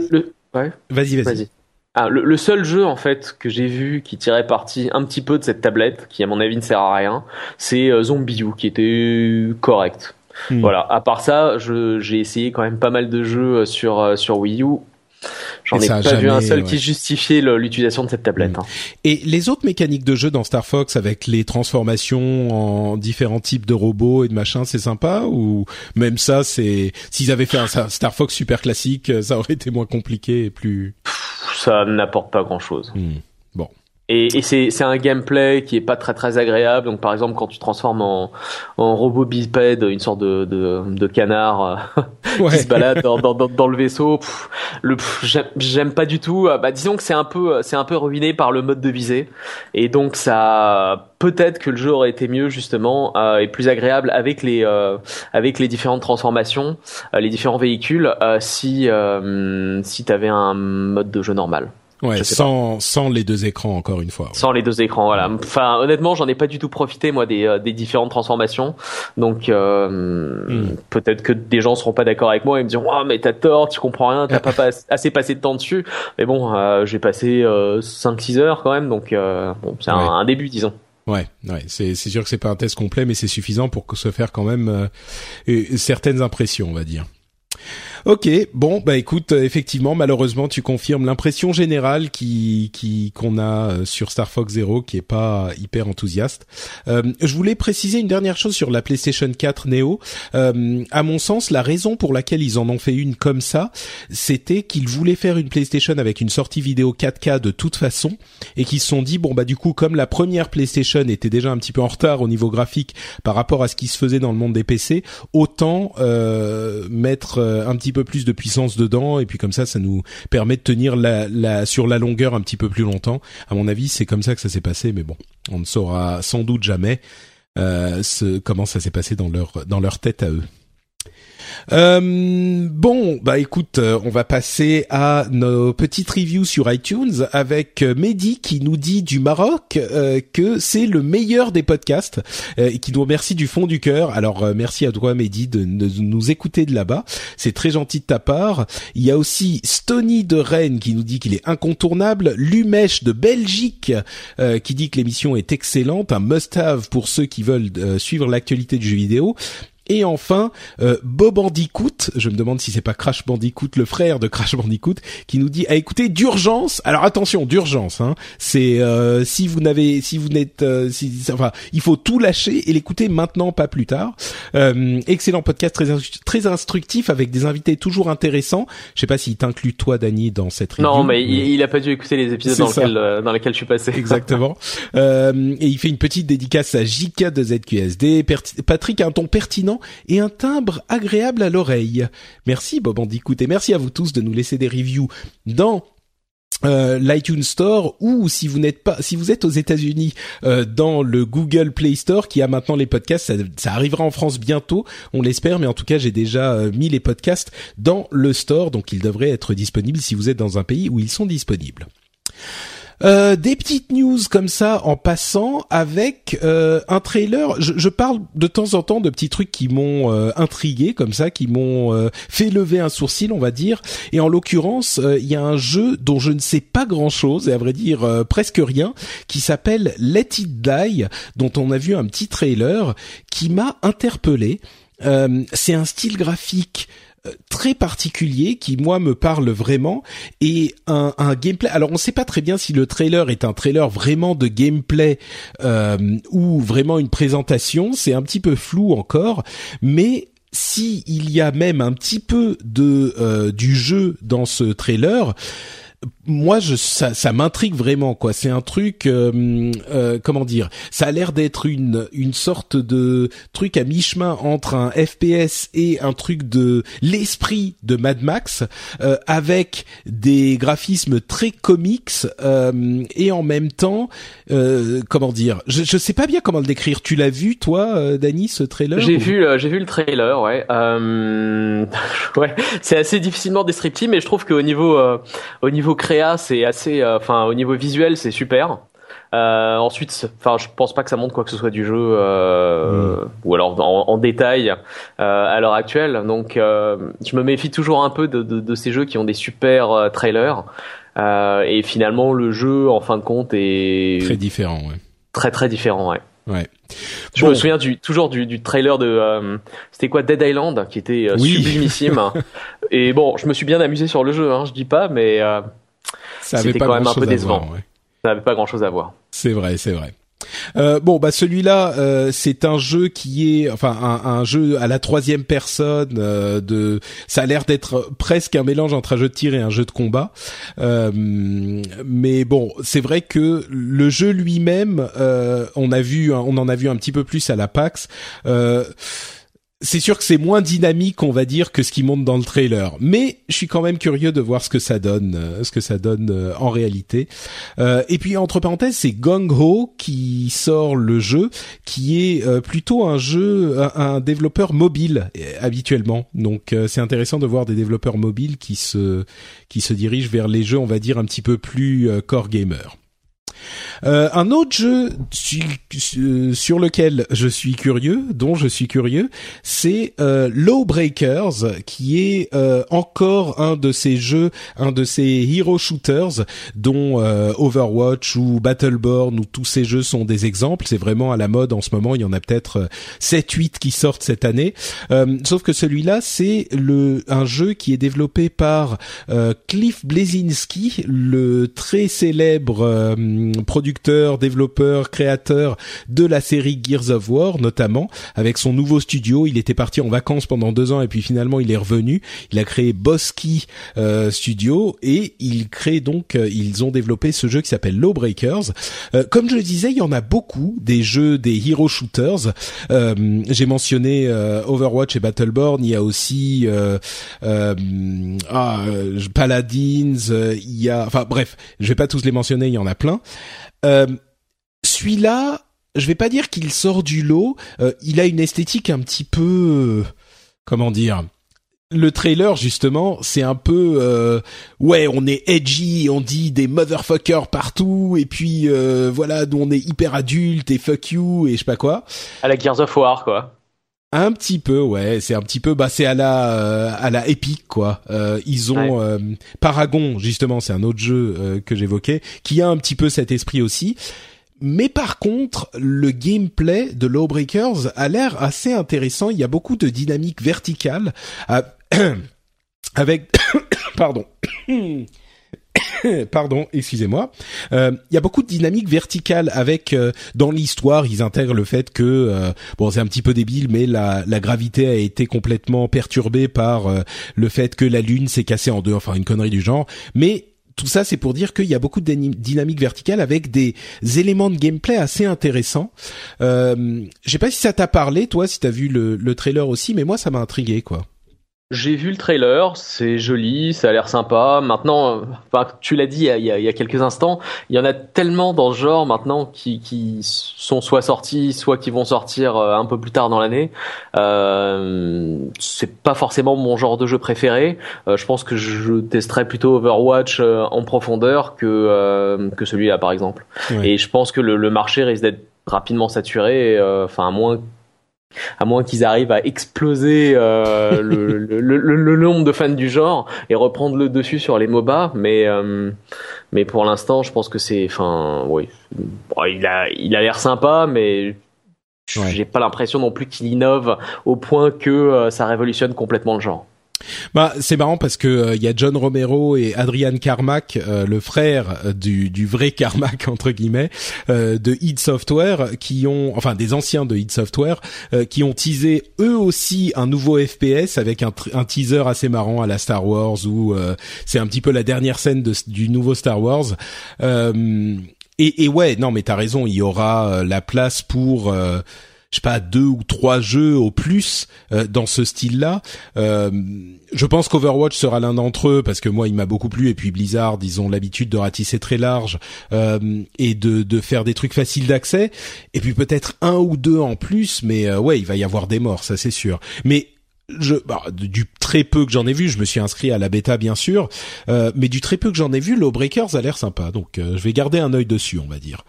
Speaker 2: Ouais.
Speaker 1: Vas-y, vas-y.
Speaker 2: ah, le, seul jeu en fait que j'ai vu qui tirait parti un petit peu de cette tablette, qui à mon avis ne sert à rien, c'est euh, Zombie U, qui était correct. Hmm. Voilà. À part ça, j'ai essayé quand même pas mal de jeux euh, sur euh, sur Wii U. J'en ai pas vu un seul qui justifiait l'utilisation de cette tablette. Mm. Hein.
Speaker 1: Et les autres mécaniques de jeu dans Star Fox avec les transformations en différents types de robots et de machins, c'est sympa ou même ça, c'est s'ils avaient fait un Star Fox super classique, ça aurait été moins compliqué et plus.
Speaker 2: Ça n'apporte pas grand chose.
Speaker 1: Mm.
Speaker 2: Et, et c'est un gameplay qui est pas très très agréable. Donc par exemple quand tu transformes en, en robot bipède une sorte de, de, de canard euh, qui se balade dans, dans, dans, le vaisseau, le j'aime pas du tout. Bah disons que c'est un peu c'est un peu ruiné par le mode de visée. Et donc ça peut-être que le jeu aurait été mieux justement euh, et plus agréable avec les euh, avec les différentes transformations, euh, les différents véhicules si si t'avais un mode de jeu normal.
Speaker 1: Ouais, sans, sans les deux écrans encore une fois.
Speaker 2: Sans les deux écrans, voilà. Enfin, honnêtement, j'en ai pas du tout profité moi des, euh, des différentes transformations. Donc euh, hmm. peut-être que des gens seront pas d'accord avec moi et me diront "Ah, mais t'as tort, tu comprends rien, t'as pas assez passé de temps dessus." Mais bon, euh, j'ai passé 5-6 heures quand même, donc bon, c'est un, début, disons.
Speaker 1: Ouais, ouais, c'est c'est sûr que c'est pas un test complet, mais c'est suffisant pour se faire quand même certaines impressions, on va dire. Ok, bon, bah écoute, euh, effectivement, malheureusement, tu confirmes l'impression générale qui qui qu'on a euh, sur Star Fox Zero, qui est pas hyper enthousiaste. Euh, je voulais préciser une dernière chose sur la PlayStation 4 Neo. Euh, à mon sens, la raison pour laquelle ils en ont fait une comme ça, c'était qu'ils voulaient faire une PlayStation avec une sortie vidéo 4K de toute façon, et qu'ils se sont dit bon bah du coup, comme la première PlayStation était déjà un petit peu en retard au niveau graphique par rapport à ce qui se faisait dans le monde des PC, autant mettre un petit peu plus de puissance dedans et puis comme ça ça nous permet de tenir sur la longueur un petit peu plus longtemps. À mon avis, c'est comme ça que ça s'est passé mais bon, on ne saura sans doute jamais euh, comment ça s'est passé dans leur dans leur tête à eux. Euh, bon, bah écoute, euh, on va passer à nos petites reviews sur iTunes avec euh, Mehdi qui nous dit du Maroc que c'est le meilleur des podcasts et qui nous remercie du fond du cœur. Alors merci à toi Mehdi de, nous écouter de là-bas, c'est très gentil de ta part. Il y a aussi Stony de Rennes qui nous dit qu'il est incontournable, Lumèche de Belgique qui dit que l'émission est excellente, un must-have pour ceux qui veulent suivre l'actualité du jeu vidéo. Et enfin, euh, Bob Bandicoot, je me demande si c'est pas Crash Bandicoot, le frère de Crash Bandicoot, qui nous dit à écouter d'urgence. Alors attention, d'urgence. Hein, c'est euh, si vous n'avez, si vous n'êtes, euh, si, enfin, il faut tout lâcher et l'écouter maintenant, pas plus tard. Euh, excellent podcast, très très instructif avec des invités toujours intéressants. Je sais pas s'il t'inclut toi, Dany, dans cette review.
Speaker 2: Non, mais, Il, a pas dû écouter les épisodes dans lesquels, dans lesquels je suis passé.
Speaker 1: Exactement. et il fait une petite dédicace à JK de ZQSD. Patrick a un ton pertinent et un timbre agréable à l'oreille. Merci Bob Andicoot et merci à vous tous de nous laisser des reviews dans euh, l'iTunes Store ou si vous n'êtes pas si vous êtes aux États-Unis euh, dans le Google Play Store qui a maintenant les podcasts. Ça, arrivera en France bientôt on l'espère mais en tout cas j'ai déjà euh, mis les podcasts dans le store donc ils devraient être disponibles si vous êtes dans un pays où ils sont disponibles Euh, des petites news comme ça en passant avec euh, un trailer. Je, parle de temps en temps de petits trucs qui m'ont euh, intrigué comme ça, qui m'ont euh, fait lever un sourcil, on va dire. Et en l'occurrence, il y a un jeu dont je ne sais pas grand chose et à vrai dire presque rien, qui s'appelle Let It Die, dont on a vu un petit trailer qui m'a interpellé. C'est un style graphique euh, très particulier qui moi me parle vraiment et un, un gameplay. Alors on ne sait pas très bien si le trailer est un trailer vraiment de gameplay euh, ou vraiment une présentation. C'est un petit peu flou encore, mais si il y a même un petit peu de euh, du jeu dans ce trailer, moi je ça, ça m'intrigue vraiment quoi. C'est un truc euh, euh, comment dire ça a l'air d'être une une sorte de truc à mi-chemin entre un FPS et un truc de l'esprit de Mad Max euh, avec des graphismes très comics et en même temps comment dire je je sais pas bien comment le décrire. Tu l'as vu toi Dany ce trailer
Speaker 2: j'ai vu j'ai vu le trailer ouais. Ouais c'est assez difficilement descriptif mais je trouve qu'au niveau au niveau créa, c'est assez, euh, enfin au niveau visuel, c'est super. Euh, ensuite, enfin, je pense pas que ça montre quoi que ce soit du jeu, euh, mm. ou alors en, détail à l'heure actuelle. Donc, je me méfie toujours un peu de, ces jeux qui ont des super trailers. et finalement, le jeu, en fin de compte, est
Speaker 1: très différent. Ouais.
Speaker 2: Très très différent, ouais.
Speaker 1: Ouais.
Speaker 2: Je me souviens du, toujours du, du trailer de c'était quoi Dead Island qui était sublimissime et bon je me suis bien amusé sur le jeu hein, je dis pas mais
Speaker 1: ça avait pas quand même un peu décevant.
Speaker 2: Ça avait pas grand chose à voir.
Speaker 1: C'est vrai, c'est vrai. Euh, bon, bah celui-là, euh, c'est un jeu qui est, enfin, un, un jeu à la troisième personne. Euh, de, ça a l'air d'être presque un mélange entre un jeu de tir et un jeu de combat. Euh, mais bon, c'est vrai que le jeu lui-même, euh, on a vu, on en a vu un petit peu plus à la PAX. Euh, c'est sûr que c'est moins dynamique, on va dire, que ce qui monte dans le trailer. Mais je suis quand même curieux de voir ce que ça donne, euh, ce que ça donne euh, en réalité. Euh, et puis entre parenthèses, c'est Gong Ho qui sort le jeu, qui est plutôt un jeu, un, développeur mobile habituellement. Donc c'est intéressant de voir des développeurs mobiles qui se qui se dirigent vers les jeux, on va dire un petit peu plus core gamer. Euh, un autre jeu sur lequel je suis curieux, dont je suis curieux, c'est euh, Lawbreakers, qui est euh, encore un de ces jeux, un de ces hero shooters dont euh, Overwatch ou Battleborn ou tous ces jeux sont des exemples. C'est vraiment à la mode en ce moment. Il y en a peut-être 7-8 qui sortent cette année. sauf que celui-là, c'est le un jeu qui est développé par Cliff Blazinski, le très célèbre producteur, développeur, créateur de la série Gears of War notamment, avec son nouveau studio. Il était parti en vacances pendant deux ans et puis finalement il est revenu. Il a créé Bosky euh, Studio et il crée donc, euh, ils ont développé ce jeu qui s'appelle Lawbreakers. Euh, comme je le disais, il y en a beaucoup des jeux des hero shooters. Euh, J'ai mentionné euh, Overwatch et Battleborn. Il y a aussi ah, Paladins. il y a, enfin bref, je vais pas tous les mentionner. Il y en a plein. Euh, celui-là, je vais pas dire qu'il sort du lot. Euh, il a une esthétique un petit peu, euh, comment dire. Le trailer justement, c'est un peu ouais, on est edgy, on dit des motherfuckers partout et puis voilà, nous on est hyper adulte et fuck you et je sais pas quoi.
Speaker 2: À la Gears of War quoi.
Speaker 1: Un petit peu, ouais. C'est un petit peu, bah, c'est à la euh, à la Epic quoi. Euh, ils ont euh, Paragon justement, c'est un autre jeu que j'évoquais, qui a un petit peu cet esprit aussi. Mais par contre, le gameplay de Lawbreakers a l'air assez intéressant. Il y a beaucoup de dynamique verticale avec, pardon. Pardon, excusez-moi. Euh, il y a beaucoup de dynamique verticale avec euh, dans l'histoire, ils intègrent le fait que euh, bon, c'est un petit peu débile, mais la, la gravité a été complètement perturbée par le fait que la lune s'est cassée en deux, enfin une connerie du genre. Mais tout ça, c'est pour dire qu'il y a beaucoup de dynamique verticale avec des éléments de gameplay assez intéressants. Euh, je sais pas si ça t'a parlé, toi, si t'as vu le, le trailer aussi, mais moi, ça m'a intrigué, quoi.
Speaker 2: J'ai vu le trailer, c'est joli, ça a l'air sympa. Maintenant, enfin, tu l'as dit il y, a, il y, a, quelques instants, il y en a tellement dans ce genre maintenant qui, qui sont soit sortis, soit qui vont sortir euh, un peu plus tard dans l'année. Euh, c'est pas forcément mon genre de jeu préféré. Euh, je pense que je testerai plutôt Overwatch euh, en profondeur que que celui-là par exemple. Et je pense que le, le marché risque d'être rapidement saturé. Enfin, à moins à moins qu'ils arrivent à exploser euh, le, le, le, nombre de fans du genre et reprendre le dessus sur les MOBA, mais euh, mais pour l'instant, je pense que c'est, enfin, oui, il a il a l'air sympa, mais j'ai pas l'impression non plus qu'il innove au point que euh, ça révolutionne complètement le genre.
Speaker 1: Bah, c'est marrant parce que il euh, y a John Romero et Adrian Carmack, euh, le frère euh, du, du vrai Carmack entre guillemets, de id Software, qui ont, enfin des anciens de id Software, qui ont teasé eux aussi un nouveau FPS avec un, un teaser assez marrant à la Star Wars où c'est un petit peu la dernière scène de, du nouveau Star Wars. Et, et, ouais, non mais t'as raison, il y aura la place pour je sais pas deux ou trois jeux au plus euh, dans ce style-là. Euh, je pense qu'Overwatch sera l'un d'entre eux parce que moi il m'a beaucoup plu et puis Blizzard ils ont l'habitude de ratisser très large euh, et de, de faire des trucs faciles d'accès et puis peut-être un ou deux en plus mais ouais il va y avoir des morts ça c'est sûr. Mais je bah, du très peu que j'en ai vu, je me suis inscrit à la bêta bien sûr, mais du très peu que j'en ai vu, Lawbreakers a l'air sympa, donc je vais garder un œil dessus, on va dire.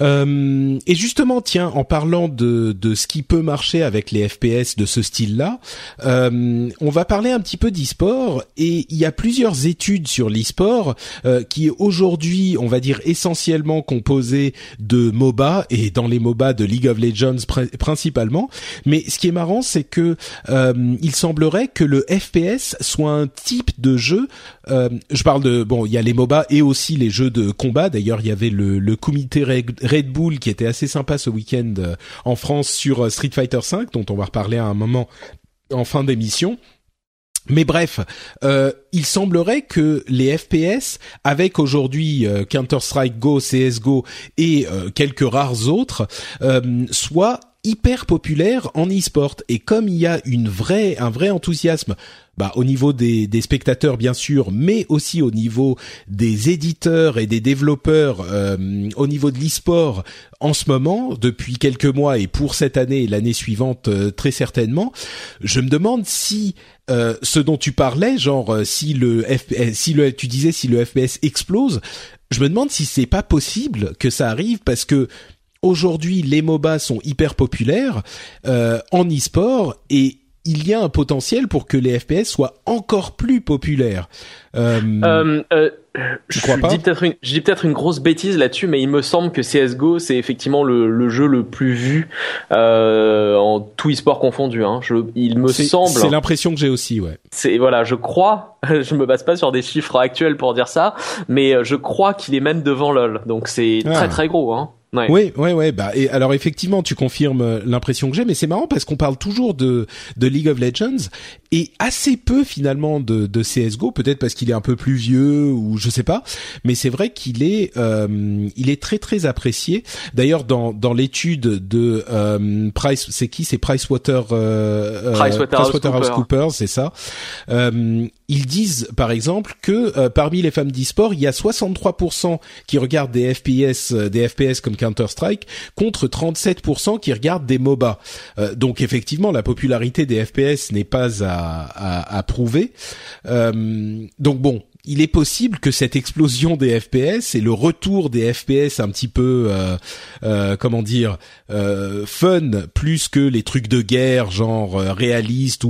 Speaker 1: Euh, et justement, tiens, en parlant de, de ce qui peut marcher avec les FPS de ce style-là, euh, on va parler un petit peu d'e-sport. Et il y a plusieurs études sur l'e-sport euh, qui est aujourd'hui, on va dire, essentiellement composé de MOBA et dans les MOBA de League of Legends principalement. Mais ce qui est marrant, c'est que il semblerait que le FPS soit un type de jeu. Je parle de bon, il y a les MOBA et aussi les jeux de combat. D'ailleurs, il y avait le, le comité Red Bull qui était assez sympa ce week-end euh, en France sur euh, Street Fighter V, dont on va reparler à un moment en fin d'émission. Mais bref, euh, il semblerait que les FPS, avec aujourd'hui Counter-Strike Go, CS:GO et quelques rares autres, soient hyper populaires en e-sport. Et comme il y a une vraie, un vrai enthousiasme bah, au niveau des, des, spectateurs bien sûr, mais aussi au niveau des éditeurs et des développeurs, euh, au niveau de l'e-sport en ce moment, depuis quelques mois et pour cette année et l'année suivante euh, très certainement, je me demande si euh, ce dont tu parlais, genre si le FPS, si le, tu disais si le FPS explose, je me demande si c'est pas possible que ça arrive parce que aujourd'hui les MOBA sont hyper populaires en e-sport et il y a un potentiel pour que les FPS soient encore plus populaires.
Speaker 2: Euh, euh, euh je, dis peut-être une, je dis peut-être une grosse bêtise là-dessus, mais il me semble que CS:GO c'est effectivement le, le, jeu le plus vu euh, en tout e-sport confondu. Hein. Je, il me semble.
Speaker 1: C'est l'impression que j'ai aussi, ouais.
Speaker 2: C'est voilà, je crois. Je me base pas sur des chiffres actuels pour dire ça, mais je crois qu'il est même devant LoL. Donc c'est très ah. très gros, hein.
Speaker 1: Oui, ouais, ouais. Bah, et alors effectivement, tu confirmes euh, l'impression que j'ai, mais c'est marrant parce qu'on parle toujours de de League of Legends et assez peu finalement de, de CS:GO. Peut-être parce qu'il est un peu plus vieux ou je sais pas, mais c'est vrai qu'il est euh, il est très très apprécié. D'ailleurs, dans dans l'étude de euh, Price, c'est qui? C'est Pricewater
Speaker 2: euh, Pricewaterhouse
Speaker 1: c'est ça. Euh, ils disent par exemple que euh, parmi les femmes d'e-sport, il y a 63% qui regardent des FPS, euh, des FPS comme Counter-Strike, contre 37% qui regardent des MOBA. Euh, donc effectivement, la popularité des FPS n'est pas à, à, prouver. donc bon, il est possible que cette explosion des FPS et le retour des FPS un petit peu, comment dire, fun plus que les trucs de guerre genre réalistes ou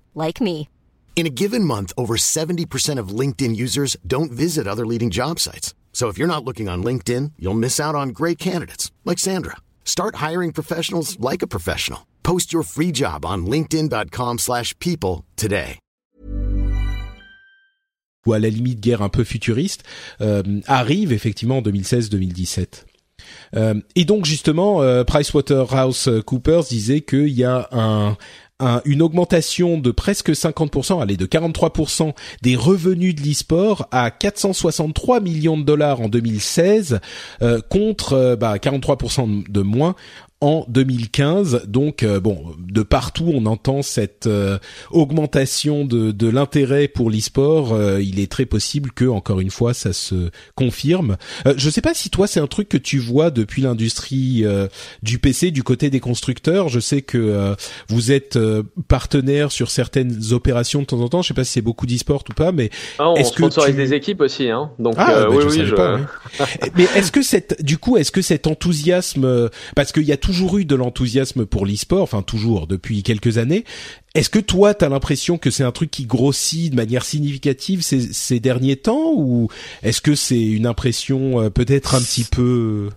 Speaker 3: like me.
Speaker 4: In a given month, over 70% of LinkedIn users don't visit other leading job sites. So if you're not looking on LinkedIn, you'll miss out on great candidates like Sandra. Start hiring professionals like a professional. Post your free job on linkedin.com/people slash people today.
Speaker 1: ou à la limite guerre un peu futuriste, euh, arrive effectivement en 2016-2017. Euh, et donc justement, euh, PricewaterhouseCoopers disait qu'il y a un, un- une augmentation de presque 50%, allez de 43% des revenus de l'e-sport à 463 millions de dollars en 2016 euh, contre euh, bah, 43% de moins en 2015. Donc euh, bon, de partout on entend cette euh, augmentation de, de l'intérêt pour l'e-sport. Euh, il est très possible que encore une fois ça se confirme. Euh, je sais pas si toi c'est un truc que tu vois depuis l'industrie euh, du PC du côté des constructeurs. Je sais que euh, vous êtes euh, partenaire sur certaines opérations de temps en temps. Je sais pas si c'est beaucoup d'e-sport ou pas, mais
Speaker 2: Ah, on
Speaker 1: Est-ce que tu-
Speaker 2: des équipes aussi, hein. Donc
Speaker 1: ah,
Speaker 2: euh,
Speaker 1: bah,
Speaker 2: oui,
Speaker 1: je
Speaker 2: oui, je-
Speaker 1: pas, oui. Mais est-ce que cette, du coup, est-ce que cet enthousiasme, parce qu'il y a toujours eu de l'enthousiasme pour l'e-sport, enfin toujours depuis quelques années. Est-ce que toi, t'as l'impression que c'est un truc qui grossit de manière significative ces, derniers temps, ou est-ce que c'est une impression euh, peut-être un petit peu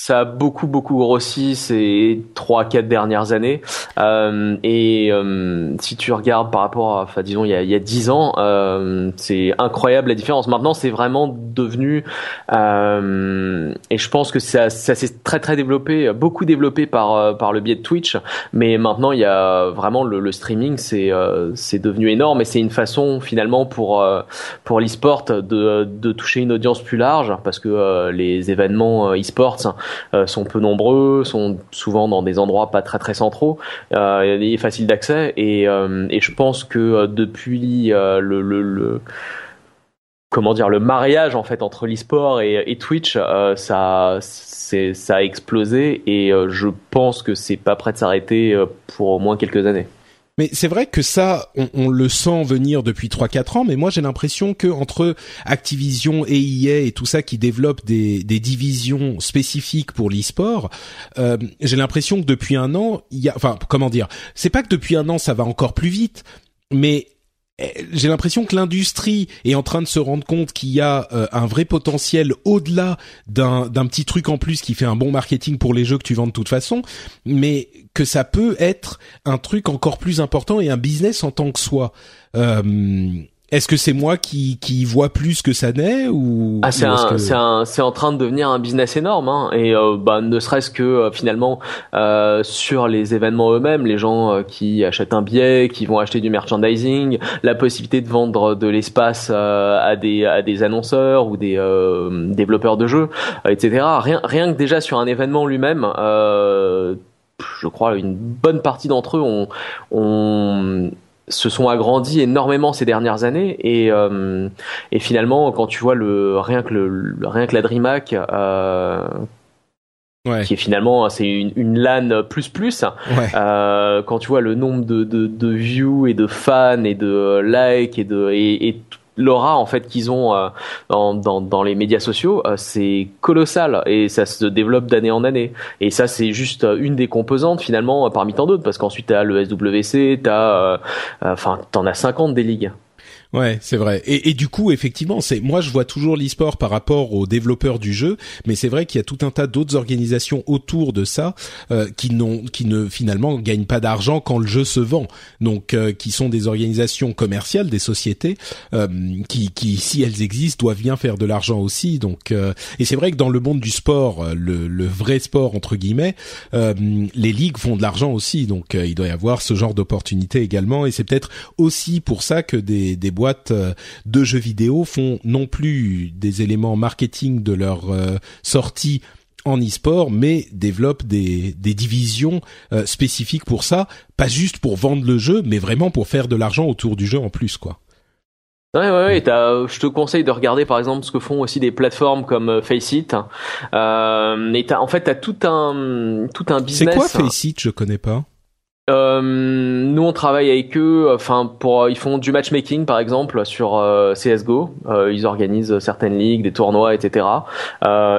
Speaker 2: Ça a beaucoup beaucoup grossi ces trois quatre dernières années. Euh, et euh, si tu regardes par rapport à enfin disons il y a il y a dix ans euh, c'est incroyable la différence. Maintenant c'est vraiment devenu euh, et je pense que ça ça s'est très très développé beaucoup développé par euh, par le biais de Twitch. Mais maintenant il y a vraiment le, le streaming c'est euh, c'est devenu énorme. Et c'est une façon finalement pour pour l'e-sport de de toucher une audience plus large. Parce que les événements e-sports sont peu nombreux, sont souvent dans des endroits pas très très centraux, euh, et faciles d'accès. Et, euh, je pense que euh, depuis euh, le, le, le- comment dire le mariage en fait entre l'e-sport et, Twitch, euh, ça ça a explosé et euh, je pense que c'est pas prêt de s'arrêter euh, pour au moins quelques années.
Speaker 1: Mais c'est vrai que ça, on, on le sent venir depuis 3-4 ans, mais moi j'ai l'impression que entre Activision et EA et tout ça qui développent des, des divisions spécifiques pour l'e-sport, euh, j'ai l'impression que depuis un an, il y a, enfin comment dire, c'est pas que depuis un an ça va encore plus vite, mais j'ai l'impression que l'industrie est en train de se rendre compte qu'il y a euh, un vrai potentiel au-delà d'un d'un petit truc en plus qui fait un bon marketing pour les jeux que tu vends de toute façon, mais que ça peut être un truc encore plus important et un business en tant que soi. Euh, est-ce que c'est moi qui qui vois plus que ça n'est ou
Speaker 2: Ah, c'est un,
Speaker 1: que-
Speaker 2: en train de devenir un business énorme, hein, et euh, bah, ne serait-ce que euh, finalement euh, sur les événements eux-mêmes, les gens euh, qui achètent un billet, qui vont acheter du merchandising, la possibilité de vendre de l'espace à des à des annonceurs ou des développeurs de jeux, etc. Rien rien que déjà sur un événement lui-même. Je crois une bonne partie d'entre eux ont, ont se sont agrandis énormément ces dernières années et euh, et finalement quand tu vois le rien que le, rien que la DreamHack euh,
Speaker 1: ouais.
Speaker 2: qui est finalement c'est une, une LAN plus plus
Speaker 1: ouais.
Speaker 2: euh, quand tu vois le nombre de, de, de views et de fans et de likes et de et, et l'aura en fait qu'ils ont euh, dans, les médias sociaux euh, c'est colossal et ça se développe d'année en année. Et ça c'est juste euh, une des composantes finalement euh, parmi tant d'autres parce qu'ensuite t'as le SWC t'as enfin t'en as 50 des ligues
Speaker 1: Ouais, c'est vrai. Et, du coup, effectivement, c'est moi je vois toujours l'e-sport par rapport aux développeurs du jeu, mais c'est vrai qu'il y a tout un tas d'autres organisations autour de ça euh, qui n'ont, qui ne finalement gagnent pas d'argent quand le jeu se vend. Donc, euh, qui sont des organisations commerciales, des sociétés euh, qui, qui, si elles existent, doivent bien faire de l'argent aussi. Donc, euh, et c'est vrai que dans le monde du sport, euh, le, le vrai sport entre guillemets, euh, les ligues font de l'argent aussi. Donc, il doit y avoir ce genre d'opportunité également. Et c'est peut-être aussi pour ça que des, des boîtes euh, de jeux vidéo font non plus des éléments marketing de leur euh, sortie en e-sport, mais développent des, des divisions euh, spécifiques pour ça, pas juste pour vendre le jeu, mais vraiment pour faire de l'argent autour du jeu en plus, quoi.
Speaker 2: Ouais, ouais, ouais. je te conseille de regarder par exemple ce que font aussi des plateformes comme Faceit. Euh, et en fait, t'as tout un tout un
Speaker 1: C'est
Speaker 2: business.
Speaker 1: quoi Faceit Je connais pas.
Speaker 2: Euh, nous on travaille avec eux. Enfin, pour ils font du matchmaking par exemple sur CS:GO. ils organisent certaines ligues, des tournois, etc.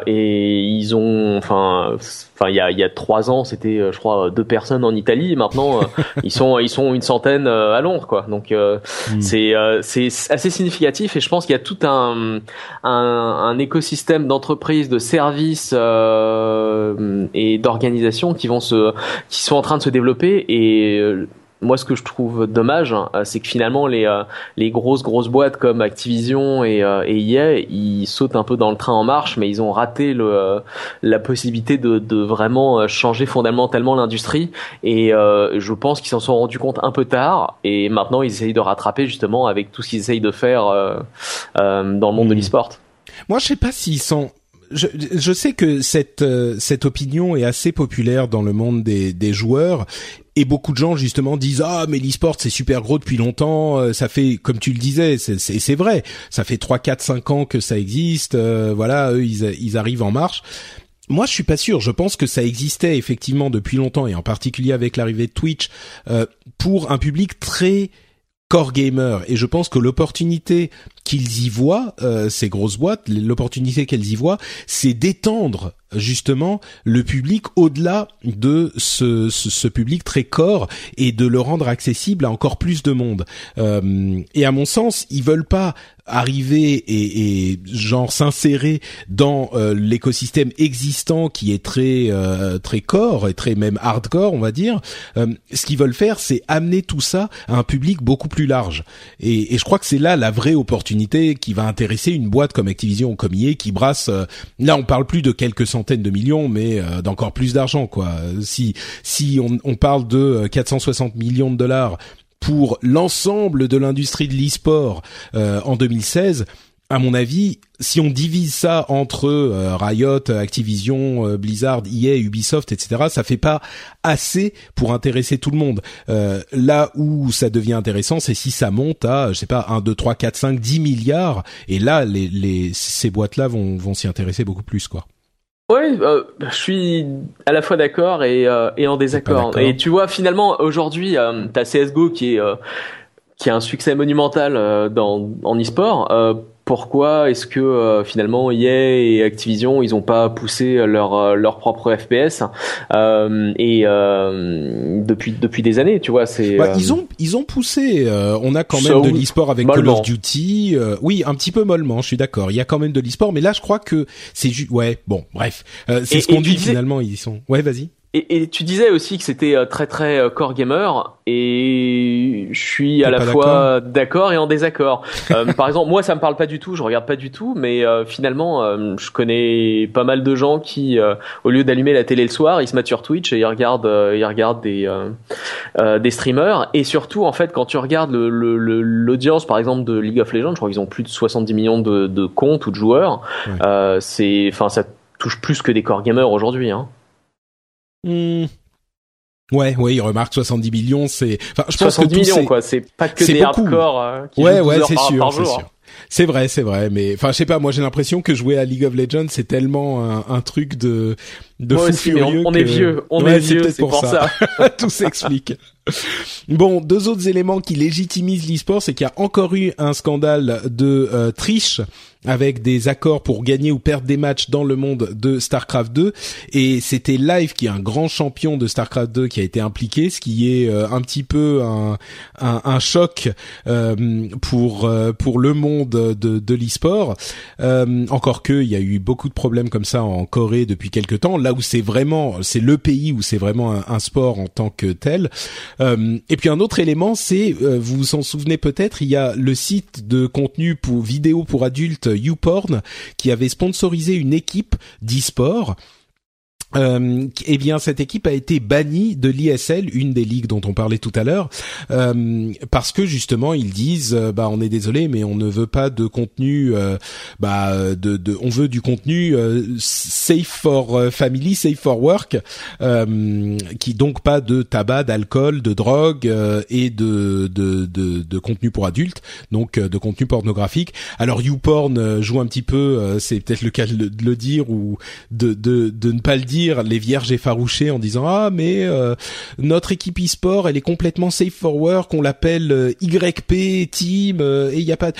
Speaker 2: et ils ont, enfin Enfin, il y a, il y a trois ans, c'était, euh, je crois, deux personnes en Italie. Maintenant, euh, ils sont, ils sont une centaine euh, à Londres, quoi. Donc, hmm. c'est, c'est assez significatif. Et je pense qu'il y a tout un, un, un écosystème d'entreprises, de services et d'organisations qui vont se, qui sont en train de se développer. Et moi, ce que je trouve dommage, hein, c'est que finalement les euh, les grosses grosses boîtes comme Activision et, euh, et EA, ils sautent un peu dans le train en marche, mais ils ont raté le euh, la possibilité de, de vraiment changer fondamentalement l'industrie. Et je pense qu'ils s'en sont rendus compte un peu tard, et maintenant ils essayent de rattraper justement avec tout ce qu'ils essayent de faire dans le monde de mmh. l'e-sport.
Speaker 1: Moi, je sais pas s'ils sont je, je, sais que cette cette opinion est assez populaire dans le monde des, des joueurs et beaucoup de gens justement disent ah mais l'e-sport c'est super gros depuis longtemps, euh, ça fait comme tu le disais, c'est vrai, ça fait 3 4 5 ans que ça existe, euh, voilà, eux ils, ils arrivent en marche. Moi, je suis pas sûr. Je pense que ça existait effectivement depuis longtemps, et en particulier avec l'arrivée de Twitch, euh, pour un public très core gamer. Et je pense que l'opportunité qu'ils y voient, euh, ces grosses boîtes, l'opportunité qu'elles y voient, c'est d'étendre justement le public au-delà de ce, ce, public très corps et de le rendre accessible à encore plus de monde. Euh, et à mon sens, ils veulent pas arriver et, et genre s'insérer dans euh, l'écosystème existant qui est très euh, très core et très même hardcore on va dire euh, ce qu'ils veulent faire c'est amener tout ça à un public beaucoup plus large et, et je crois que c'est là la vraie opportunité qui va intéresser une boîte comme Activision ou comme EA qui brasse là on parle plus de quelques centaines de millions mais d'encore plus d'argent quoi. Si si on, parle de 460 millions de dollars pour l'ensemble de l'industrie de l'e-sport euh, en 2016 à mon avis, si on divise ça entre euh, Riot, Activision, euh, Blizzard, EA, Ubisoft, etc., ça fait pas assez pour intéresser tout le monde. là où ça devient intéressant, c'est si ça monte à, je sais pas, 1, 2, 3, 4, 5, 10 milliards, et là, les, les ces boîtes-là vont, vont s'y intéresser beaucoup plus, quoi.
Speaker 2: Ouais, euh, je suis à la fois d'accord et, euh, et en désaccord. Et tu vois, finalement, aujourd'hui, euh, t'as CSGO qui est, euh, qui a un succès monumental dans, en e-sport pourquoi est-ce que euh, finalement EA et Activision ils ont pas poussé leur euh, leur propre FPS euh, et depuis depuis des années tu vois c'est
Speaker 1: bah, ils ont ils ont poussé on a quand même de l'e-sport avec Call of Duty oui un petit peu mollement je suis d'accord il y a quand même de l'e-sport mais là je crois que c'est juste ouais bon bref c'est ce qu'on dit finalement ils sont ouais vas-y
Speaker 2: et, et, tu disais aussi que c'était euh, très très euh, core gamer et je suis à la fois d'accord et en désaccord. euh, par exemple, moi ça me parle pas du tout, je regarde pas du tout, mais euh, finalement je connais pas mal de gens qui, au lieu d'allumer la télé le soir, ils se mettent sur Twitch et ils regardent, ils regardent des des streamers. Et surtout en fait, quand tu regardes l'audience le, par exemple de League of Legends, je crois qu'ils ont plus de 70 millions de, de comptes ou de joueurs. c'est, enfin ça touche plus que des core gamers aujourd'hui. Hein.
Speaker 1: Hmm. Ouais, ouais, il remarque 70 millions, c'est.
Speaker 2: Enfin, je pense que millions, quoi. C'est pas que des hardcore euh, qui
Speaker 1: ouais, ouais, c'est sûr, c'est sûr. C'est vrai, c'est vrai, mais enfin, je sais pas. Moi, j'ai l'impression que jouer à League of Legends, c'est tellement un, un, truc de de fou furieux.
Speaker 2: On, est vieux, on est vieux, c'est pour, ça.
Speaker 1: ça. Tout s'explique. Bon, deux autres éléments qui légitimisent l'e-sport, c'est qu'il y a encore eu un scandale de euh, triche avec des accords pour gagner ou perdre des matchs dans le monde de StarCraft 2 et c'était Live qui est un grand champion de StarCraft 2 qui a été impliqué ce qui est euh, un petit peu un, un, un choc euh, pour euh, pour le monde de, de l'e-sport encore que il y a eu beaucoup de problèmes comme ça en Corée depuis quelque temps là où c'est vraiment c'est le pays où c'est vraiment un, sport en tant que tel. Et puis un autre élément c'est vous vous en souvenez peut-être il y a le site de contenu pour vidéo pour adultes YouPorn qui avait sponsorisé une équipe d'e-sport euh, eh bien, cette équipe a été bannie de l'ISL, une des ligues dont on parlait tout à l'heure, euh, parce que justement ils disent, euh, bah on est désolé, mais on ne veut pas de contenu, euh, bah de, de, on veut du contenu euh, safe for family, safe for work, qui donc pas de tabac, d'alcool, de drogue et de, de, de, de contenu pour adultes, donc de contenu pornographique. Alors YouPorn joue un petit peu, c'est peut-être le cas de le dire ou de, de, de ne pas le dire les vierges effarouchées en disant ah mais notre équipe e-sport elle est complètement safe for work, on l'appelle YP team et il y a pas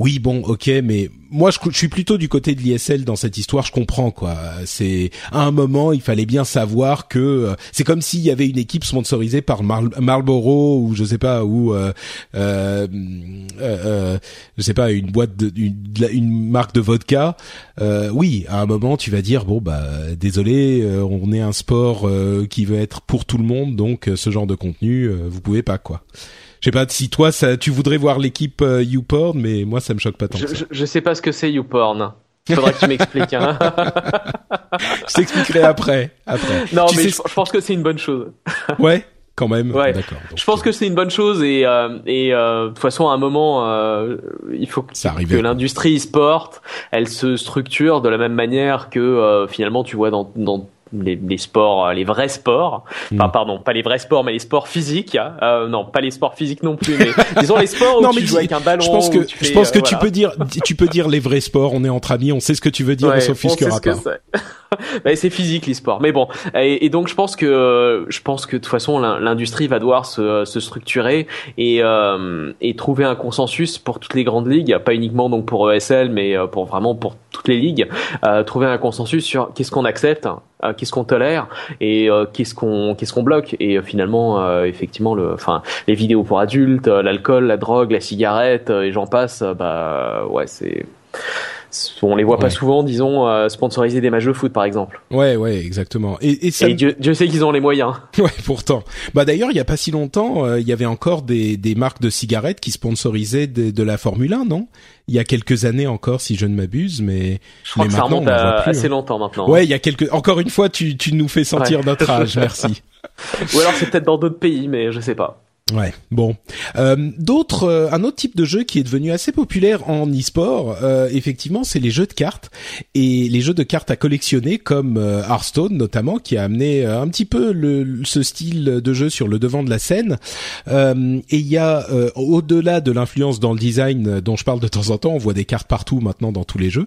Speaker 1: oui, bon, ok, mais moi je, suis plutôt du côté de l'ISL dans cette histoire. Je comprends quoi. C'est à un moment, il fallait bien savoir que euh, c'est comme s'il y avait une équipe sponsorisée par Marlboro ou je sais pas ou euh, euh, euh, je sais pas une boîte de une, marque de vodka. oui, à un moment, tu vas dire bon bah désolé, on est un sport qui veut être pour tout le monde, donc ce genre de contenu, vous pouvez pas quoi. Je sais pas si toi, ça, tu voudrais voir l'équipe euh, YouPorn, mais moi, ça me choque pas tant.
Speaker 2: Je,
Speaker 1: que
Speaker 2: ça. je, sais pas ce que c'est YouPorn. Faudrait que tu m'expliques. Hein.
Speaker 1: je t'expliquerai après. Après.
Speaker 2: Non, mais je, pense que c'est une bonne chose.
Speaker 1: ouais. Quand même.
Speaker 2: Ouais. D'accord. Je pense que c'est une bonne chose et euh, et euh, de toute façon à un moment euh, il faut que, que l'industrie e-sport elle se structure de la même manière que euh, finalement tu vois dans dans les, les, sports, euh, les vrais sports. Enfin, hmm. pardon, pas les vrais sports, mais les sports physiques. Hein. Euh, non, pas les sports physiques non plus, mais disons les sports où non, tu joues avec un ballon.
Speaker 1: Je pense que, je pense que tu peux dire, tu peux dire les vrais sports. On est entre amis, on sait ce que tu veux dire, ouais, on s'offusquera pas.
Speaker 2: bah, c'est physique l'e-sport, mais bon. Et, et, donc je pense que je pense que de toute façon l'industrie va devoir se, se structurer et euh, et trouver un consensus pour toutes les grandes ligues, pas uniquement donc pour ESL, mais euh, pour vraiment pour toutes les ligues, euh, trouver un consensus sur qu'est-ce qu'on accepte, euh, qu'est-ce qu'on tolère et euh, qu'est-ce qu'on qu'est-ce qu'on bloque. Et finalement, effectivement, le, enfin, les vidéos pour adultes, l'alcool, la drogue, la cigarette, et j'en passe. Bah ouais, c'est on les voit pas souvent, disons, euh, sponsoriser des matchs de foot, par exemple.
Speaker 1: Ouais, ouais, exactement. Et, et,
Speaker 2: ça Dieu, sait qu'ils ont les moyens.
Speaker 1: Ouais, pourtant. Bah d'ailleurs, il y a pas si longtemps, euh, il y avait encore des, des marques de cigarettes qui sponsorisaient de, de la Formule 1, non? Il y a quelques années encore, si je ne m'abuse, mais
Speaker 2: je crois
Speaker 1: que
Speaker 2: ça remonte à assez hein. longtemps maintenant.
Speaker 1: Ouais, il y a quelques. Encore une fois, tu tu nous fais sentir notre âge. Merci.
Speaker 2: Ou alors c'est peut-être dans d'autres pays, mais je sais pas.
Speaker 1: Ouais, bon. Euh, d'autres, euh, un autre type de jeu qui est devenu assez populaire en e-sport, euh, effectivement, c'est les jeux de cartes et les jeux de cartes à collectionner, comme euh, Hearthstone notamment, qui a amené un petit peu le, ce style de jeu sur le devant de la scène. et il y a, au-delà de l'influence dans le design dont je parle de temps en temps, on voit des cartes partout maintenant dans tous les jeux,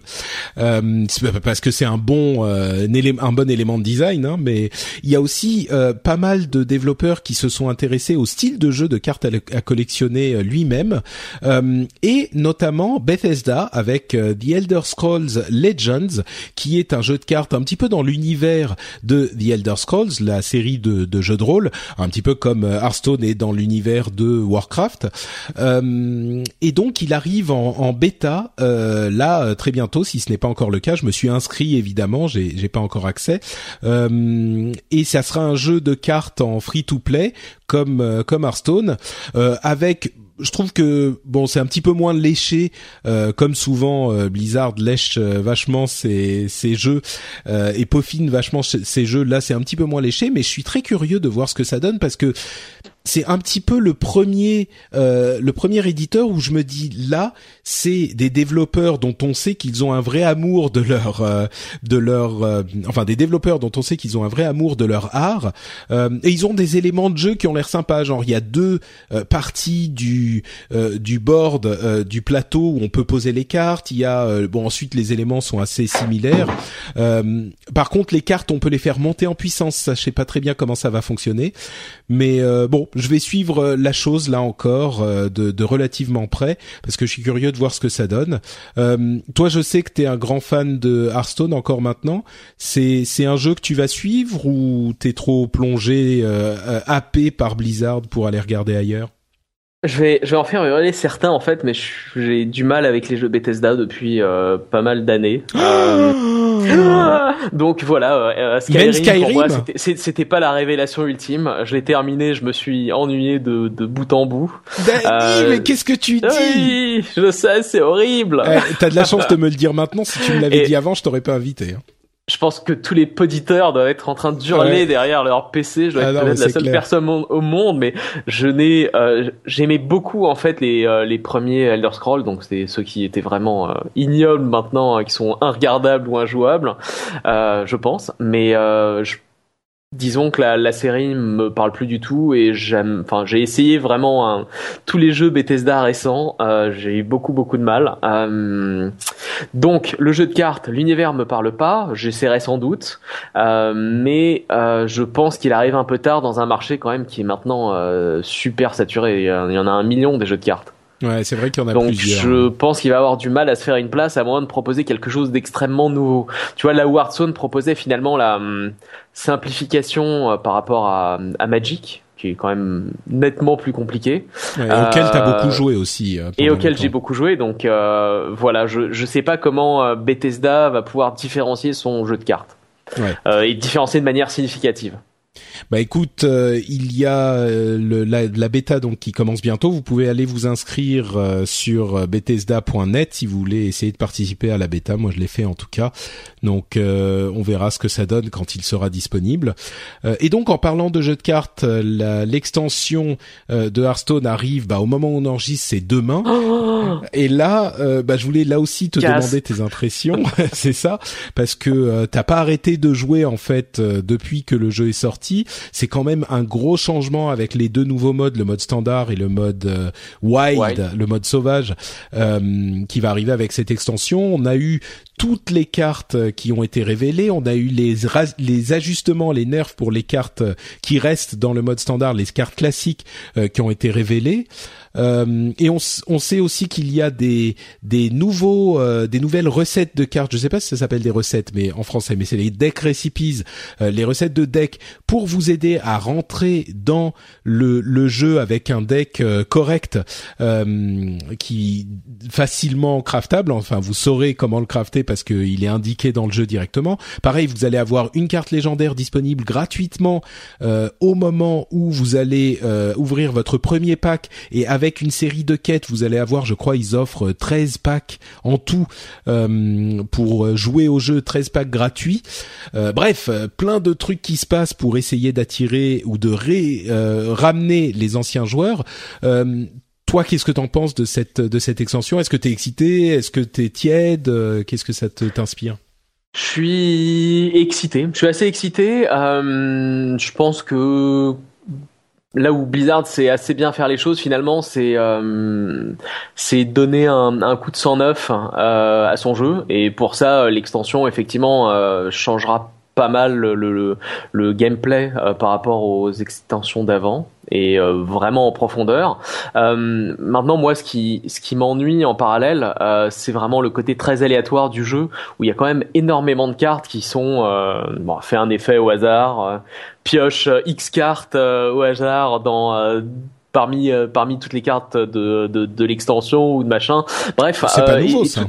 Speaker 1: parce que c'est un bon, un, bon élément de design, hein, mais il y a aussi pas mal de développeurs qui se sont intéressés au style de jeu de cartes à, collectionner euh, lui-même, euh, et notamment Bethesda avec euh, The Elder Scrolls Legends, qui est un jeu de cartes un petit peu dans l'univers de The Elder Scrolls, la série de, de jeux de rôle, un petit peu comme Hearthstone est dans l'univers de Warcraft. et donc il arrive en, en bêta là très bientôt, si ce n'est pas encore le cas. Je me suis inscrit évidemment, j'ai, j'ai pas encore accès. et ça sera un jeu de cartes en free to play comme comme Hearthstone Euh, avec je trouve que bon c'est un petit peu moins léché euh, comme souvent euh, Blizzard lèche vachement ses, ses jeux et peaufine vachement ses jeux. Là c'est un petit peu moins léché mais je suis très curieux de voir ce que ça donne parce que c'est un petit peu le premier le premier éditeur où je me dis là c'est des développeurs dont on sait qu'ils ont un vrai amour de leur euh, de leur euh, enfin des développeurs dont on sait qu'ils ont un vrai amour de leur art euh, et ils ont des éléments de jeu qui ont l'air sympas. Genre il y a deux parties du du board du plateau où on peut poser les cartes. Il y a bon ensuite les éléments sont assez similaires. Par contre les cartes on peut les faire monter en puissance. Ça je sais pas très bien comment ça va fonctionner. Mais bon je vais suivre euh, la chose là encore euh, de, de, relativement près parce que je suis curieux de voir ce que ça donne. Euh, toi, je sais que tu es un grand fan de Hearthstone encore maintenant. C'est c'est un jeu que tu vas suivre ou t'es trop plongé euh, happé par Blizzard pour aller regarder ailleurs?
Speaker 2: Je vais, je vais en faire hurler certains en fait, mais j'ai du mal avec les jeux Bethesda depuis euh, pas mal d'années. Euh, donc voilà, euh, Skyrim, pour moi c'était pas la révélation ultime. Je l'ai terminé, je me suis ennuyé de, de bout en bout.
Speaker 1: Danny, mais qu'est-ce que tu dis
Speaker 2: oui, Je sais, c'est horrible.
Speaker 1: Eh, T'as de la chance de me le dire maintenant. Si tu me l'avais dit avant, je t'aurais pas invité. Hein
Speaker 2: je pense que tous les poditeurs doivent être en train de hurler derrière leur PC. Je dois ah être la seule personne au monde, mais je n'ai, euh, j'aimais beaucoup en fait les euh, les premiers Elder Scrolls, donc c'est ceux qui étaient vraiment euh, ignobles maintenant, qui sont inregardables ou injouables, je pense. Mais je disons que la, la, série me parle plus du tout et j'aime enfin j'ai essayé vraiment tous les jeux Bethesda récents euh, j'ai eu beaucoup beaucoup de mal. Euh, donc le jeu de cartes l'univers me parle pas j'essaierai sans doute euh, mais je pense qu'il arrive un peu tard dans un marché quand même qui est maintenant super saturé. Il y en a un million des jeux de cartes
Speaker 1: Ouais, c'est vrai qu'il y en a
Speaker 2: Donc
Speaker 1: plusieurs.
Speaker 2: je pense qu'il va avoir du mal à se faire une place à moins de proposer quelque chose d'extrêmement nouveau. Tu vois, là où Hearthstone proposait finalement la hum, simplification euh, par rapport à, à Magic, qui est quand même nettement plus compliqué.
Speaker 1: Ouais, et auquel t'as
Speaker 2: Euh,
Speaker 1: beaucoup joué aussi. euh,
Speaker 2: Et auquel j'ai beaucoup joué, donc euh, voilà, je je sais pas comment euh, Bethesda va pouvoir différencier son jeu de cartes
Speaker 1: Ouais.
Speaker 2: Euh, et différencier de manière significative.
Speaker 1: Bah écoute, euh, il y a euh, le, la, la bêta donc qui commence bientôt. Vous pouvez aller vous inscrire euh, sur euh, Bethesda.net si vous voulez essayer de participer à la bêta. Moi, je l'ai fait en tout cas. Donc, euh, on verra ce que ça donne quand il sera disponible. Euh, et donc, en parlant de jeux de cartes, la- l'extension euh, de Hearthstone arrive. Bah, au moment où on enregistre, c'est demain. Et là, euh, bah, je voulais là aussi te
Speaker 2: Casse.
Speaker 1: demander tes impressions. c'est ça, parce que euh, t'as pas arrêté de jouer en fait euh, depuis que le jeu est sorti. C'est quand même un gros changement avec les deux nouveaux modes, le mode standard et le mode euh, wild,
Speaker 2: Wild.
Speaker 1: le mode sauvage, euh, qui va arriver avec cette extension. On a eu toutes les cartes euh, qui ont été révélées. On a eu les ajustements, les nerfs pour les cartes euh, qui restent dans le mode standard, les cartes classiques euh, qui ont été révélées. Euh, et on, on sait aussi qu'il y a des des nouveaux euh, des nouvelles recettes de cartes. Je sais pas si ça s'appelle des recettes, mais en français, mais c'est les deck recipes, euh, les recettes de deck pour vous aider à rentrer dans le le jeu avec un deck euh, correct euh, qui facilement craftable. Enfin, vous saurez comment le crafter parce qu'il est indiqué dans le jeu directement. Pareil, vous allez avoir une carte légendaire disponible gratuitement au moment où vous allez ouvrir votre premier pack et avec une série de quêtes, vous allez avoir, je crois, ils offrent 13 packs en tout euh, pour jouer au jeu, 13 packs gratuits. Euh, bref, plein de trucs qui se passent pour essayer d'attirer ou de euh, ramener les anciens joueurs. Toi, qu'est-ce que t'en penses de cette de cette extension? Est-ce que t'es excité? Est-ce que t'es tiède? Qu'est-ce que ça t'inspire?
Speaker 2: Je suis excité. Je suis assez excité. Je pense que là où Blizzard sait assez bien faire les choses, finalement, c'est euh, c'est donner un, coup de sang neuf euh, à son jeu. Et pour ça, l'extension, effectivement, euh, changera pas mal le, le, le gameplay euh, par rapport aux extensions d'avant et euh, vraiment en profondeur. Euh, maintenant, moi, ce qui, ce qui m'ennuie en parallèle, euh, c'est vraiment le côté très aléatoire du jeu, où il y a quand même énormément de cartes qui sont, euh, bon, fait un effet au hasard, euh, pioche X cartes euh, au hasard dans euh, parmi euh, parmi toutes les cartes de de, de l'extension ou de machin. Bref,
Speaker 1: C'est pas nouveau
Speaker 2: et- et
Speaker 1: ça.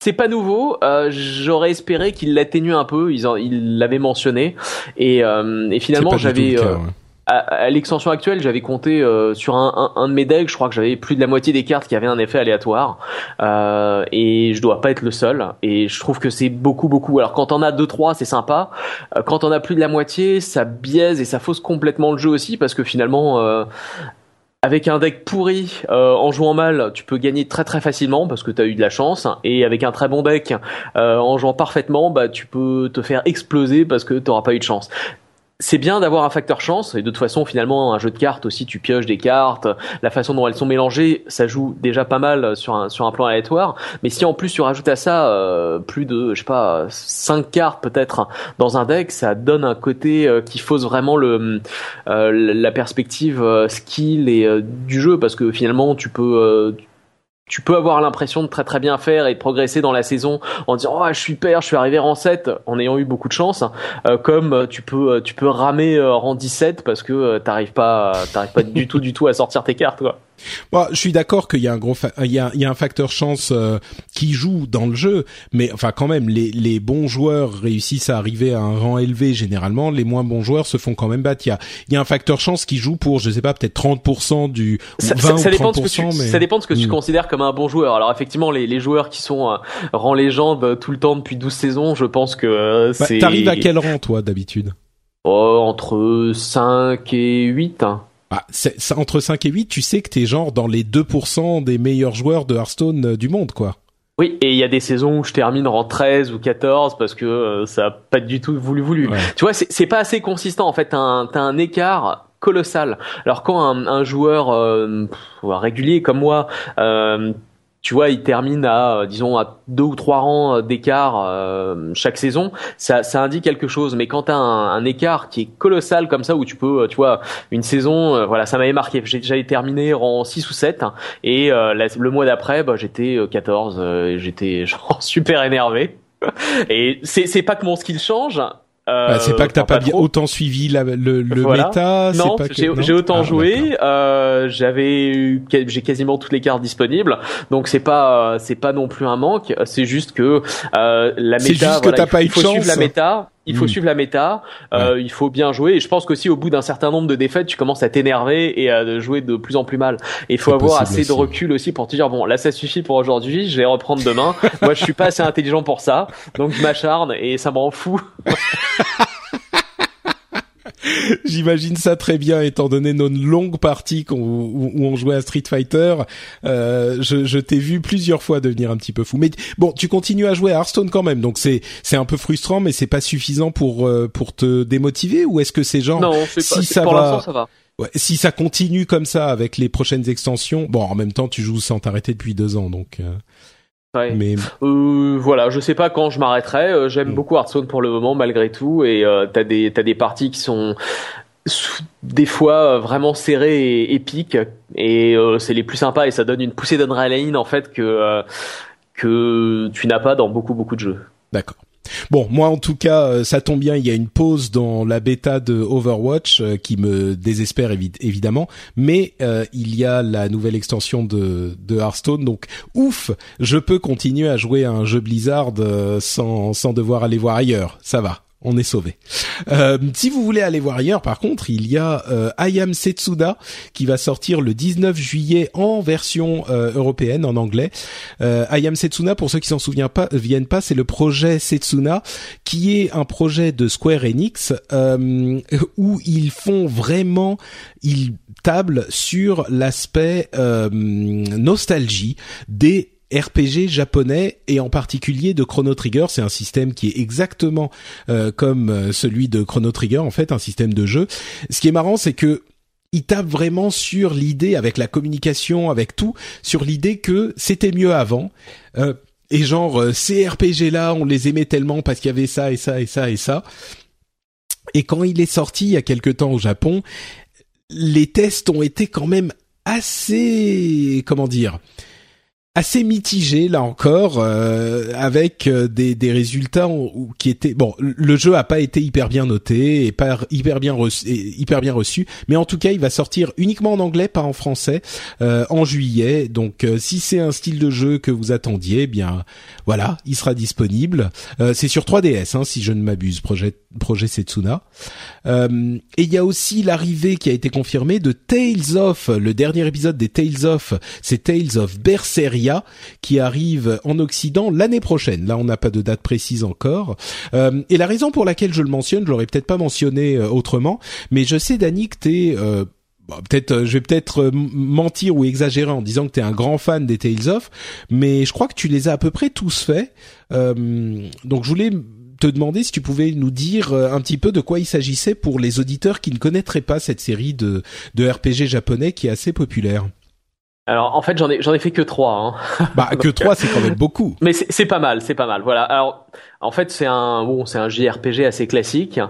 Speaker 2: C'est pas nouveau. Euh, J'aurais espéré qu'il l'atténue un peu. Ils en- ils l'avaient mentionné et, euh, et finalement j'avais euh, à, à l'extension actuelle, j'avais compté euh, sur un, un, un de mes decks, je crois que j'avais plus de la moitié des cartes qui avaient un effet aléatoire, euh, et je dois pas être le seul. Et je trouve que c'est beaucoup, beaucoup. Alors quand on a deux, trois, c'est sympa. Euh, quand on a plus de la moitié, ça biaise et ça fausse complètement le jeu aussi, parce que finalement. Euh, avec un deck pourri, euh, en jouant mal, tu peux gagner très très facilement parce que tu as eu de la chance. Et avec un très bon deck, euh, en jouant parfaitement, bah tu peux te faire exploser parce que tu pas eu de chance c'est bien d'avoir un facteur chance. Et de toute façon finalement un jeu de cartes aussi tu pioches des cartes la façon dont elles sont mélangées ça joue déjà pas mal sur un sur un plan aléatoire. Mais si en plus tu rajoutes à ça euh, plus de je sais pas cinq cartes peut-être dans un deck ça donne un côté euh, qui fausse vraiment le euh, la perspective skill et du jeu. Parce que finalement tu peux tu peux avoir l'impression de très très bien faire et de progresser dans la saison en disant oh je suis père, je suis arrivé rang 7 en ayant eu beaucoup de chance euh, comme euh, tu peux euh, tu peux ramer rang 17 parce que t'arrives pas t'arrives pas du tout du tout à sortir tes cartes quoi.
Speaker 1: Bon, je suis d'accord qu'il y a un gros, fa- il y a, il y a un facteur chance euh, qui joue dans le jeu, mais enfin quand même, les, les bons joueurs réussissent à arriver à un rang élevé généralement. Les moins bons joueurs se font quand même battre. Il y a, il y a un facteur chance qui joue pour, je sais pas, peut-être 30% du ou
Speaker 2: Ça,
Speaker 1: 20
Speaker 2: ça- ça
Speaker 1: ou
Speaker 2: dépend de
Speaker 1: 30%,
Speaker 2: ce que tu,
Speaker 1: mais
Speaker 2: ça dépend de ce que tu
Speaker 1: Hmm.
Speaker 2: considères comme un bon joueur. Alors effectivement les, les joueurs qui sont euh, rang légende euh, tout le temps depuis 12 saisons, je pense que euh,
Speaker 1: Bah, T'arrives à quel rang toi d'habitude?
Speaker 2: Oh, entre 5 et 8 hein.
Speaker 1: Bah, c'est- entre 5 et 8, tu sais que t'es genre dans les 2% des meilleurs joueurs de Hearthstone euh, du monde, quoi.
Speaker 2: Oui, et il y a des saisons où je termine en 13 ou 14 parce que ça a pas du tout voulu voulu. Tu vois, c'est pas assez consistant en fait. T'as un, as un écart colossal. Alors quand un, un joueur régulier comme moi tu vois, il termine à, euh, disons, à deux ou trois rangs euh, d'écart euh, chaque saison, ça, ça indique quelque chose. Mais quand tu as un, écart qui est colossal comme ça, où tu peux, tu vois, une saison, voilà, ça m'avait marqué. J'avais terminé rang 6 ou 7, et le mois d'après, bah, j'étais 14, et j'étais super énervé. Et c'est pas que mon skill change,
Speaker 1: bah, c'est pas que t'as pas, bien autant suivi la, le, le méta.
Speaker 2: Non, j'ai autant ah, joué. Euh, J'avais, j'ai quasiment toutes les cartes disponibles, donc c'est pas, c'est pas non plus un manque. C'est juste que euh, la méta.
Speaker 1: C'est juste que t'as pas eu de chance.
Speaker 2: la méta il faut hmm. suivre la méta, euh, il faut bien jouer. Et je pense qu'aussi au bout d'un certain nombre de défaites, tu commences à t'énerver et à jouer de plus en plus mal. Et il faut avoir assez de recul aussi pour te dire bon, là ça suffit pour aujourd'hui, je vais reprendre demain. Moi, je suis pas assez intelligent pour ça, donc je m'acharne et ça me rend fou.
Speaker 1: J'imagine ça très bien, étant donné nos longues parties où, on jouait à Street Fighter. Euh, je, je t'ai vu plusieurs fois devenir un petit peu fou. Mais bon, tu continues à jouer à Hearthstone quand même, donc c'est c'est un peu frustrant, mais c'est pas suffisant pour euh, pour te démotiver ou est-ce que c'est genre
Speaker 2: non, si ça pour va, ça va.
Speaker 1: Ouais, si ça continue comme ça avec les prochaines extensions, bon, en même temps, tu joues sans t'arrêter depuis deux ans, donc. Euh,
Speaker 2: mais euh, voilà, je sais pas quand je m'arrêterai. Euh, j'aime mm. beaucoup Hearthstone pour le moment malgré tout, et euh, t'as des t'as des parties qui sont des fois vraiment serrées et épiques, et c'est les plus sympas et ça donne une poussée d'adrénaline en fait que que tu n'as pas dans beaucoup beaucoup de jeux.
Speaker 1: D'accord. Bon, moi en tout cas, euh, ça tombe bien, il y a une pause dans la bêta de Overwatch euh, qui me désespère évidemment, mais euh, il y a la nouvelle extension de, Hearthstone, donc ouf, je peux continuer à jouer à un jeu Blizzard sans, sans devoir aller voir ailleurs, ça va on est sauvé. Euh, si vous voulez aller voir ailleurs, par contre, il y a euh, Ayam Setsuda qui va sortir le 19 juillet en version euh, européenne, en anglais. Euh, Ayam Setsuna, pour ceux qui s'en souviennent pas, viennent pas, c'est le projet Setsuna, qui est un projet de Square Enix euh, où ils font vraiment, ils tablent sur l'aspect nostalgie des RPG japonais et en particulier de Chrono Trigger. C'est un système qui est exactement euh, comme euh, celui de Chrono Trigger, en fait, un système de jeu. Ce qui est marrant, c'est que il tape vraiment sur l'idée, avec la communication, avec tout, sur l'idée que c'était mieux avant. Euh, et genre, ces RPG là, on les aimait tellement parce qu'il y avait ça et ça et ça et ça. Et quand il est sorti il y a quelque temps au Japon, les tests ont été quand même assez, comment dire, assez mitigé là encore euh, avec euh, des, des résultats qui étaient bon le jeu a pas été hyper bien noté et pas hyper bien reçu, hyper bien reçu mais en tout cas il va sortir uniquement en anglais pas en français euh, en juillet. Donc si c'est un style de jeu que vous attendiez eh bien voilà il sera disponible. C'est sur 3DS hein, si je ne m'abuse projet projet Setsuna. Et il y a aussi l'arrivée qui a été confirmée de Tales of le dernier épisode des Tales of c'est Tales of Berseria qui arrive en Occident l'année prochaine. Là, on n'a pas de date précise encore. Euh, et la raison pour laquelle je le mentionne, je l'aurais peut-être pas mentionné euh, autrement, mais je sais, Dani, que t'es euh, peut-être je vais peut-être mentir ou exagérer en disant que tu es un grand fan des Tales of, mais je crois que tu les as à peu près tous faits. donc je voulais te demander si tu pouvais nous dire un petit peu de quoi il s'agissait pour les auditeurs qui ne connaîtraient pas cette série de RPG japonais qui est assez populaire.
Speaker 2: Alors en fait j'en ai j'en ai fait que trois.
Speaker 1: Hein. Bah que trois c'est quand même beaucoup.
Speaker 2: Mais c'est pas mal, c'est pas mal. Voilà. Alors en fait c'est un bon c'est un JRPG assez classique.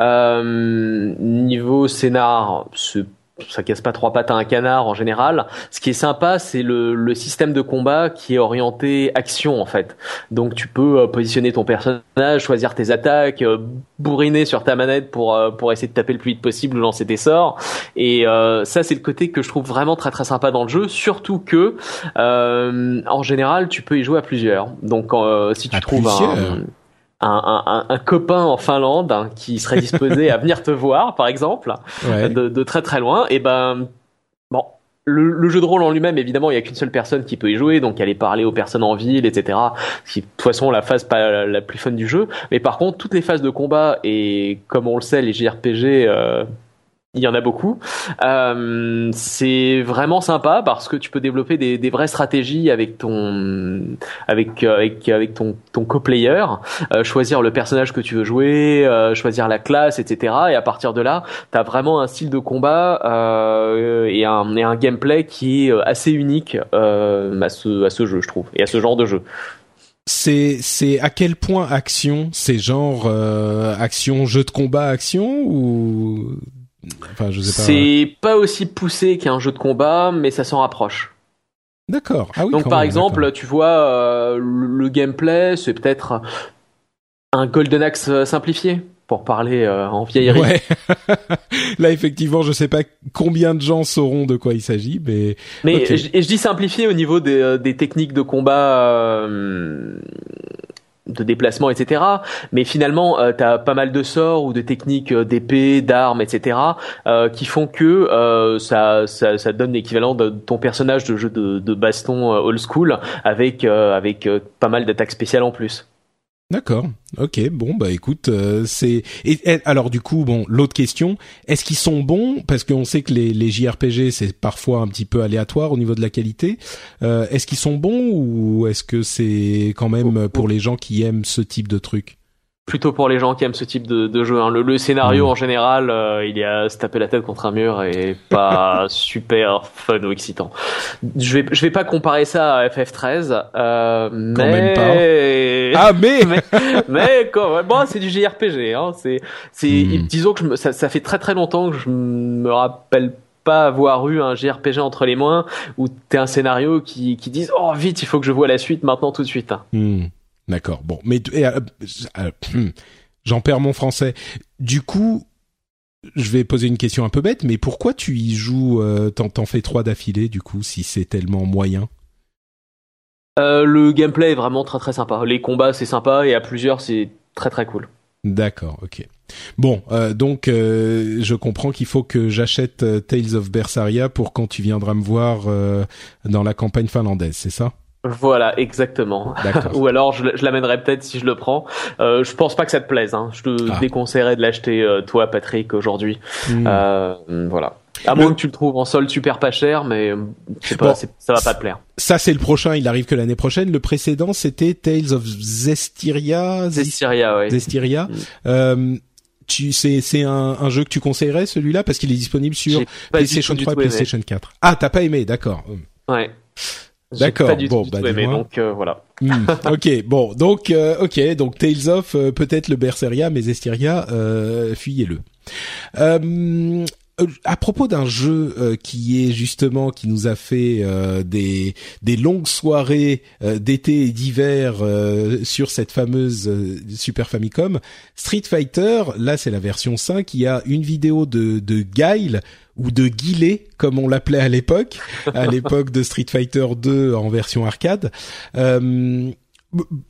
Speaker 2: Euh, niveau scénar c'est ça casse pas trois pattes à un canard en général. Ce qui est sympa, c'est le, le, système de combat qui est orienté action en fait. Donc tu peux euh, positionner ton personnage, choisir tes attaques, euh, bourriner sur ta manette pour euh, pour essayer de taper le plus vite possible ou lancer tes sorts. Et ça, c'est le côté que je trouve vraiment très très sympa dans le jeu. Surtout que en général, tu peux y jouer à plusieurs. Donc si tu trouves un un, un, un, copain en Finlande hein, qui serait disposé à venir te voir, par exemple, de, de, très très loin, et ben bon. Le, le jeu de rôle en lui-même, évidemment, il y a qu'une seule personne qui peut y jouer, donc aller parler aux personnes en ville, etc. Qui, de toute façon, la phase pas la, plus fun du jeu. Mais par contre, toutes les phases de combat et comme on le sait, les JRPG, euh, il y en a beaucoup. Euh, c'est vraiment sympa parce que tu peux développer des, des vraies stratégies avec ton avec avec avec ton ton co-player, euh, choisir le personnage que tu veux jouer, euh, choisir la classe, etc. Et à partir de là, tu as vraiment un style de combat euh, et un et un gameplay qui est assez unique euh, à ce à ce jeu, je trouve, et à ce genre de jeu
Speaker 1: c'est c'est à quel point action c'est genre euh, action jeu de combat action ou
Speaker 2: Enfin, je sais pas. C'est pas aussi poussé qu'un jeu de combat, mais ça s'en rapproche.
Speaker 1: D'accord. Ah oui,
Speaker 2: Donc par exemple, tu vois, euh, le, gameplay, c'est peut-être un Golden Axe euh, simplifié pour parler euh, en vieillerie. Ouais.
Speaker 1: Là, effectivement, je sais pas combien de gens sauront de quoi il s'agit, mais.
Speaker 2: Mais et je dis simplifié au niveau des, des techniques de combat de déplacement, etc. Mais finalement, euh, tu as pas mal de sorts ou de techniques euh, d'épée, d'armes, etc. Euh, qui font que euh, ça, ça, ça, donne l'équivalent de ton personnage de jeu de, de baston old school avec, avec pas mal d'attaques spéciales en plus.
Speaker 1: D'accord. Ok. Bon bah écoute, euh, c'est et, alors du coup bon l'autre question, est-ce qu'ils sont bons? Parce qu'on sait que les, les JRPG c'est parfois un petit peu aléatoire au niveau de la qualité. Euh, est-ce qu'ils sont bons ou est-ce que c'est quand même pour les gens qui aiment ce type de truc?
Speaker 2: Plutôt pour les gens qui aiment ce type de, de jeu. Hein. Le, le, scénario mm. en général, euh, il y a se taper la tête contre un mur et pas super fun ou excitant. Je vais je vais pas comparer ça à FF13, euh, mais
Speaker 1: ah mais
Speaker 2: mais, mais quand bon c'est du JRPG. Hein. C'est c'est mm. disons que je ça, ça fait très très longtemps que je me rappelle pas avoir eu un JRPG entre les mains où t'es un scénario qui qui disent oh vite il faut que je vois la suite maintenant tout de suite.
Speaker 1: Mm. D'accord. Bon, mais euh, euh, hmm, j'en perds mon français. Du coup, je vais poser une question un peu bête, mais pourquoi tu y joues euh, T'en fais trois d'affilée, du coup, si c'est tellement moyen?
Speaker 2: Euh, Le gameplay est vraiment très très sympa. Les combats c'est sympa et à plusieurs c'est très très cool.
Speaker 1: D'accord, ok. Bon, euh, donc euh, je comprends qu'il faut que j'achète Tales of Bersaria pour quand tu viendras me voir dans la campagne finlandaise, c'est ça?
Speaker 2: Voilà, exactement. Ou alors je, je l'amènerai peut-être si je le prends. Euh, je pense pas que ça te plaise. Hein. Je te ah. déconseillerais de l'acheter euh, toi, Patrick, aujourd'hui. Hmm. Euh, voilà. À moins que tu le trouves en solde super pas cher, mais je sais pas, ça va pas te plaire.
Speaker 1: Ça c'est le prochain, il arrive que l'année prochaine. Le précédent c'était Tales of Zestiria.
Speaker 2: Zestiria, oui.
Speaker 1: Zestiria. Hmm. Euh, tu c'est c'est un, un, jeu que tu conseillerais celui-là? Parce qu'il est disponible sur PlayStation 3 et PlayStation 4. Ah, t'as pas aimé, d'accord.
Speaker 2: Ouais.
Speaker 1: D'accord. Bon,
Speaker 2: bah, donc euh, voilà.
Speaker 1: Hmm, ok, bon, donc euh, ok, donc Tales of, euh, peut-être le Berseria, mais Estiria, fuyez-le. à propos d'un jeu qui est justement qui nous a fait des des longues soirées d'été et d'hiver sur cette fameuse Super Famicom, Street Fighter, là c'est la version 5, il y a une vidéo de de Guile ou de Guillet, comme on l'appelait à l'époque, à l'époque de Street Fighter 2 en version arcade. Euh,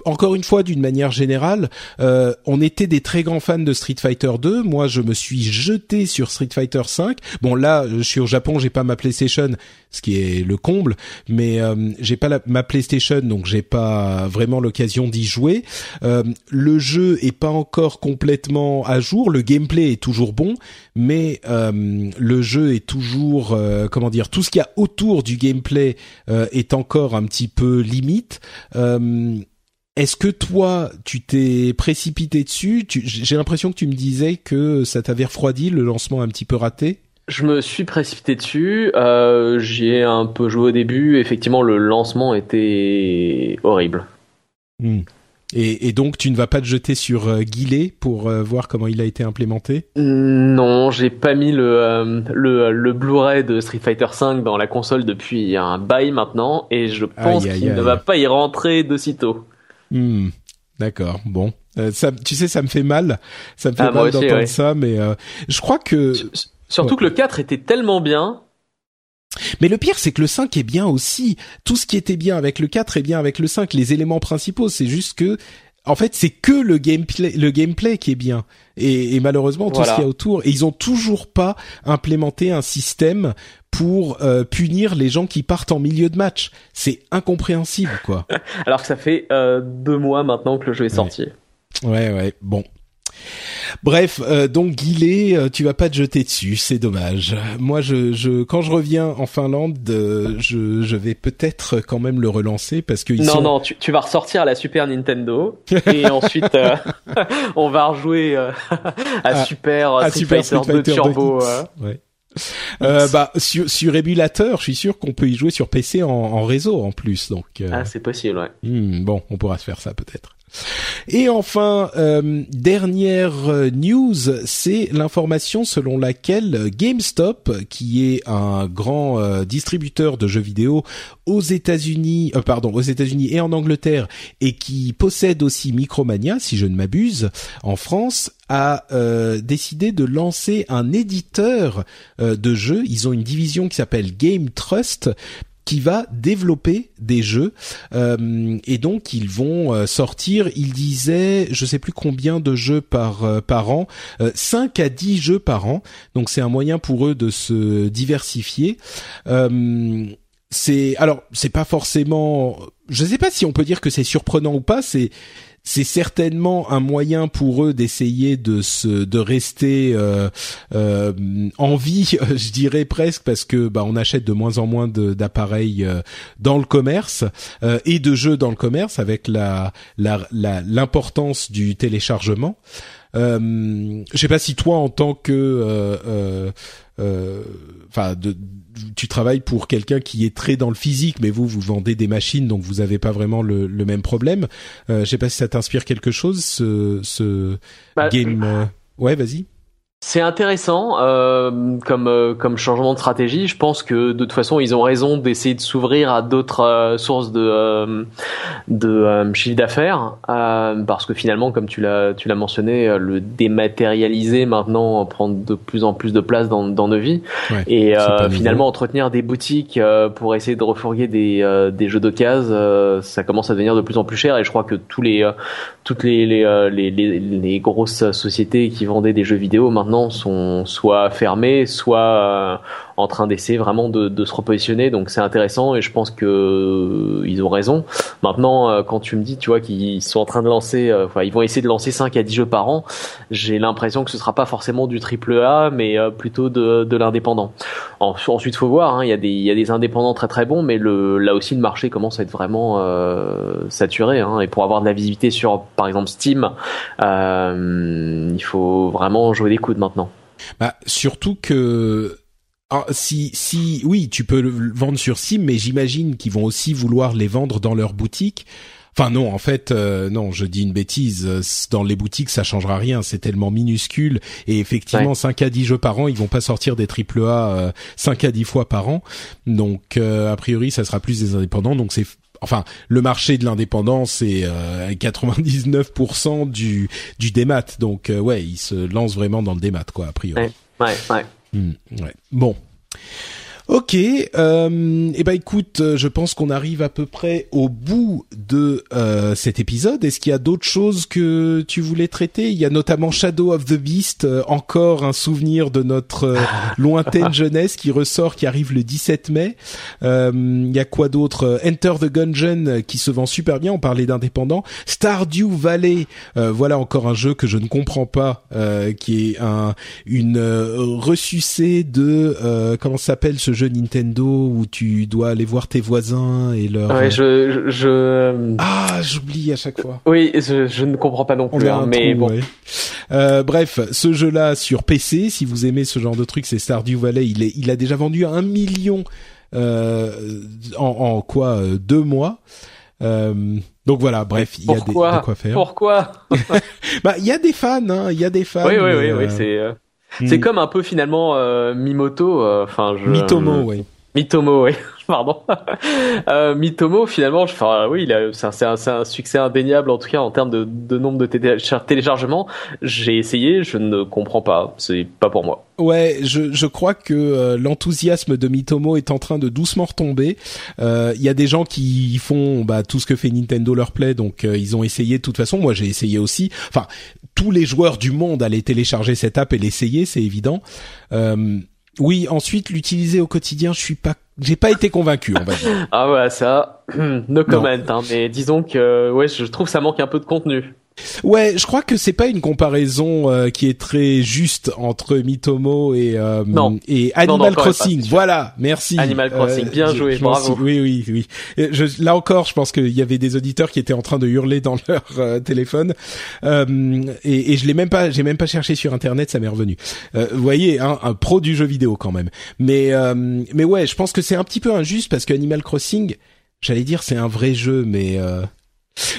Speaker 1: encore une fois, d'une manière générale, euh, on était des très grands fans de Street Fighter 2. Moi, je me suis jeté sur Street Fighter 5. Bon, là, je suis au Japon, j'ai pas ma PlayStation, ce qui est le comble, mais euh, j'ai pas ma PlayStation, donc j'ai pas vraiment l'occasion d'y jouer. Euh, le jeu est pas encore complètement à jour. Le gameplay est toujours bon, mais euh, le jeu est toujours, euh, comment dire, tout ce qu'il y a autour du gameplay euh, est encore un petit peu limite. Est-ce que toi, tu t'es précipité dessus? J'ai l'impression que tu me disais que ça t'avait refroidi, le lancement un petit peu raté.
Speaker 2: Je me suis précipité dessus. Euh, J'y ai un peu joué au début. Effectivement, le lancement était horrible.
Speaker 1: Hmm. Et, et, donc, tu ne vas pas te jeter sur euh, pour euh, voir comment il a été implémenté?
Speaker 2: Non, j'ai pas mis le, euh, le, le Blu-ray de Street Fighter V dans la console depuis un bail maintenant, et je pense qu'il ne va pas y rentrer de sitôt.
Speaker 1: Hmm, D'accord, bon. Euh, ça, tu sais, ça me fait mal. Ça me fait ah, mal d'entendre ça, mais euh, je crois que...
Speaker 2: Surtout que le 4 était tellement bien.
Speaker 1: Mais le pire, c'est que le 5 est bien aussi. Tout ce qui était bien avec le 4 est bien avec le 5. Les éléments principaux, c'est juste que en fait, c'est que le gameplay, le gameplay qui est bien. Et, et malheureusement, tout ce qu'il y a autour. Et ils ont toujours pas implémenté un système pour euh, punir les gens qui partent en milieu de match. C'est incompréhensible, quoi.
Speaker 2: Alors que ça fait euh, deux mois maintenant que le jeu est sorti.
Speaker 1: Ouais, ouais. Bon. Bref, euh, donc Guillet, euh, tu vas pas te jeter dessus, c'est dommage. Moi, je, je, quand je reviens en Finlande, euh, je, je vais peut-être quand même le relancer parce que
Speaker 2: non, non, tu, tu vas ressortir la Super Nintendo et ensuite on va rejouer à, ah, Super à Street Fighter 2 Turbo. Ouais.
Speaker 1: Euh, bah sur, sur émulateur, je suis sûr qu'on peut y jouer sur PC en, en réseau en plus. Donc
Speaker 2: ah c'est possible, ouais.
Speaker 1: Hmm, bon, on pourra se faire ça peut-être. Et enfin, euh, dernière euh, news, c'est l'information selon laquelle GameStop, qui est un grand euh, distributeur de jeux vidéo aux États-Unis, pardon, aux États-Unis et en Angleterre, et qui possède aussi Micromania, si je ne m'abuse, en France, a décidé de lancer un éditeur de jeux. Ils ont une division qui s'appelle Game Trust qui va développer des jeux. Euh, et donc ils vont euh, sortir il disait je sais plus combien de jeux par euh, par an 5 à 10 jeux par an. Donc c'est un moyen pour eux de se diversifier. C'est alors c'est pas forcément je sais pas si on peut dire que c'est surprenant ou pas c'est c'est certainement un moyen pour eux d'essayer de se de rester euh, euh, en vie, je dirais presque, parce que bah on achète de moins en moins d'appareils euh, dans le commerce et de jeux dans le commerce avec la l'importance du téléchargement. Euh, je sais pas si toi en tant que enfin de tu travailles pour quelqu'un qui est très dans le physique, mais vous vous vendez des machines, donc vous n'avez pas vraiment le, le même problème. Euh, je sais pas si ça t'inspire quelque chose, ce, ce bah, game. Euh, ouais, vas-y.
Speaker 2: C'est intéressant euh, comme euh, comme changement de stratégie. Je pense que de toute façon ils ont raison d'essayer de s'ouvrir à d'autres euh, sources de euh, de chiffre d'affaires parce que finalement comme tu l'as tu l'as mentionné le dématérialiser maintenant prend de plus en plus de place dans dans nos vies. Et finalement entretenir des boutiques pour essayer de refourguer des des jeux d'occasion ça commence à devenir de plus en plus cher. Et je crois que tous les toutes les les, les les, les grosses sociétés qui vendaient des jeux vidéo maintenant sont soit fermés, soit euh, en train d'essayer vraiment de, se repositionner. Donc c'est intéressant et je pense que euh, ont raison. Maintenant, euh, quand tu me dis, tu vois, qu'ils sont en train de lancer, ils vont essayer de lancer 5 à 10 jeux par an, j'ai l'impression que ce sera pas forcément du triple A, mais plutôt de, l'indépendant. Ensuite, faut voir. Hein, il y a des il indépendants très très bons, mais là aussi le marché commence à être vraiment saturé. Hein, et pour avoir de la visibilité sur, par exemple, Steam, il faut vraiment jouer des maintenant.
Speaker 1: Bah, surtout que ah, si si oui, tu peux le vendre sur Steam, mais j'imagine qu'ils vont aussi vouloir les vendre dans leur boutique. Enfin non, en fait, euh, non, je dis une bêtise. Dans les boutiques, ça changera rien. C'est tellement minuscule. Et effectivement, 5 à 10 jeux par an, ils vont pas sortir des triple A euh, 5 à 10 fois par an. Donc, euh, a priori, ça sera plus des indépendants. Donc, c'est enfin le marché de l'indépendance c'est euh, 99% du du démat donc euh, ouais il se lance vraiment dans le démat quoi a priori.
Speaker 2: Ouais ouais,
Speaker 1: hmm, ouais. bon Ok, euh, eh ben écoute, euh, je pense qu'on arrive à peu près au bout de euh, cet épisode. Est-ce qu'il y a d'autres choses que tu voulais traiter? Il y a notamment Shadow of the Beast, euh, encore un souvenir de notre euh, lointaine jeunesse qui ressort, qui arrive le 17 mai. Il y a quoi d'autre? Enter the Gungeon qui se vend super bien. On parlait d'indépendant. Stardew Valley, voilà encore un jeu que je ne comprends pas, qui est un une ressucée de comment s'appelle ce jeu Nintendo où tu dois aller voir tes voisins et leur.
Speaker 2: Ouais, je, je,
Speaker 1: Ah, j'oublie à chaque fois.
Speaker 2: Oui, je, je ne comprends pas non plus. Hein, mais bon.
Speaker 1: Euh, bref, ce jeu-là sur PC, si vous aimez ce genre de truc, c'est Stardew Valley. Il est, il a déjà vendu un million euh, en, en, quoi euh, deux mois. Euh, donc voilà, bref, il y a des, de quoi faire.
Speaker 2: Pourquoi
Speaker 1: Bah, il y a des fans, hein, il y a des fans.
Speaker 2: Oui, oui, oui, oui, c'est. C'est hmm. comme un peu finalement euh, Mimoto. Euh, enfin, je.
Speaker 1: Mitomo, oui.
Speaker 2: Mitomo, oui. Pardon. euh, Mitomo, finalement, enfin, oui, c'est un, un, succès indéniable en tout cas en termes de, de nombre de téléchargements. J'ai essayé, je ne comprends pas. C'est pas pour moi.
Speaker 1: Ouais, je, je crois que euh, l'enthousiasme de Mitomo est en train de doucement retomber. Il euh, y a des gens qui font bah, tout ce que fait Nintendo leur plaît, donc ils ont essayé de toute façon. Moi, j'ai essayé aussi. Enfin, tous les joueurs du monde allaient télécharger cette app et l'essayer, c'est évident. oui, ensuite l'utiliser au quotidien, je suis pas, j'ai pas été convaincu, on va dire.
Speaker 2: ah ouais, ça, no comment. Hein, mais disons que ouais, je trouve ça manque un peu de contenu.
Speaker 1: Ouais, je crois que c'est pas une comparaison euh, qui est très juste entre Mitomo et euh, et Animal Crossing. voilà, merci.
Speaker 2: Animal Crossing, bien joué, bravo.
Speaker 1: oui, oui, oui. Je, là encore, je pense qu'il y avait des auditeurs qui étaient en train de hurler dans leur téléphone et, et je l'ai même pas, j'ai même pas cherché sur internet, ça m'est revenu. vous voyez, hein, un pro du jeu vidéo quand même. Mais mais ouais, je pense que c'est un petit peu injuste parce que Animal Crossing, j'allais dire c'est un vrai jeu, mais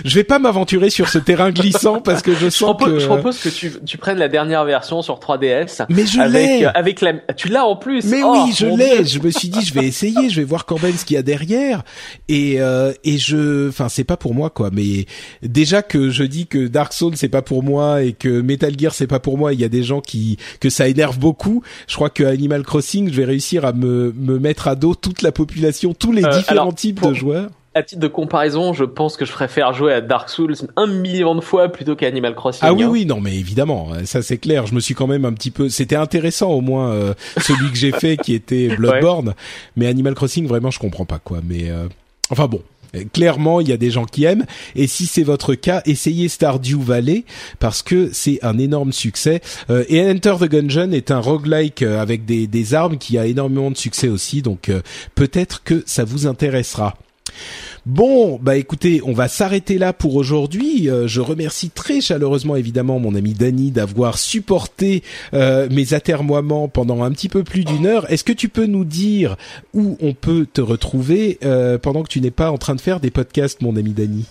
Speaker 1: je vais pas m'aventurer sur ce terrain glissant parce que je sens
Speaker 2: je
Speaker 1: que.
Speaker 2: Je propose que tu, tu prennes la dernière version sur 3DS.
Speaker 1: Mais je
Speaker 2: l'ai. Euh, avec la, tu l'as en plus.
Speaker 1: Mais
Speaker 2: oh,
Speaker 1: oui, je l'ai. Je me suis dit, je vais essayer, je vais voir Corben ce qu'il y a derrière. Et euh, et je, enfin, c'est pas pour moi quoi. Mais déjà que je dis que Dark Souls c'est pas pour moi et que Metal Gear c'est pas pour moi, il y a des gens qui que ça énerve beaucoup. Je crois que Animal Crossing, je vais réussir à me me mettre à dos toute la population, tous les euh, différents types de joueurs
Speaker 2: à titre de comparaison, je pense que je préfère jouer à Dark Souls un million de fois plutôt qu'à Animal Crossing.
Speaker 1: Ah oui, hein. oui, non, mais évidemment, ça c'est clair. Je me suis quand même un petit peu. C'était intéressant au moins euh, celui que j'ai fait qui était Bloodborne, mais Animal Crossing vraiment je comprends pas quoi. Mais euh, enfin bon. Clairement, il y a des gens qui aiment. Et si c'est votre cas, essayez Stardew Valley parce que c'est un énorme succès. Euh, et Enter the Gungeon est un roguelike avec des, des armes qui a énormément de succès aussi. Donc peut-être que ça vous intéressera. Bon, bah écoutez, on va s'arrêter là pour aujourd'hui. Euh, je remercie très chaleureusement évidemment mon ami Dany d'avoir supporté euh, mes atermoiements pendant un petit peu plus d'une heure. Est-ce que tu peux nous dire où on peut te retrouver euh, pendant que tu n'es pas en train de faire des podcasts, mon ami Dany?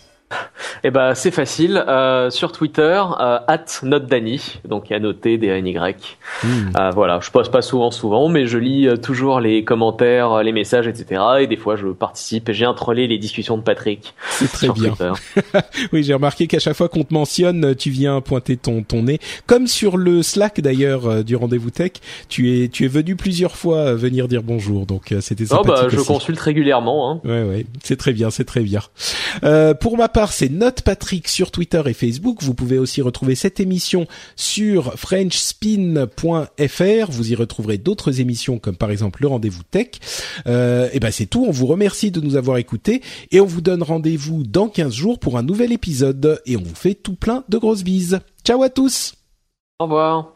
Speaker 2: Eh ben, c'est facile. Euh, sur Twitter, euh, at notedany, donc à noter des N Y. Hmm. Euh, voilà, je poste pas souvent, souvent, mais je lis euh, toujours les commentaires, euh, les messages, etc. Et des fois, je participe. J'ai introlé les discussions de Patrick.
Speaker 1: C'est très bien. oui, j'ai remarqué qu'à chaque fois qu'on te mentionne, tu viens pointer ton ton nez, comme sur le Slack d'ailleurs du rendez-vous tech. Tu es tu es venu plusieurs fois venir dire bonjour, donc c'était sympathique.
Speaker 2: Oh bah, je consulte régulièrement. Hein.
Speaker 1: Ouais, ouais, c'est très bien, c'est très bien. pour ma part, c'est Note Patrick sur Twitter et Facebook. Vous pouvez aussi retrouver cette émission sur frenchspin.fr. Vous y retrouverez d'autres émissions comme par exemple le rendez-vous tech. Euh, et ben c'est tout. On vous remercie de nous avoir écoutés et on vous donne rendez-vous dans 15 jours pour un nouvel épisode et on vous fait tout plein de grosses bises. Ciao à tous.
Speaker 2: Au revoir.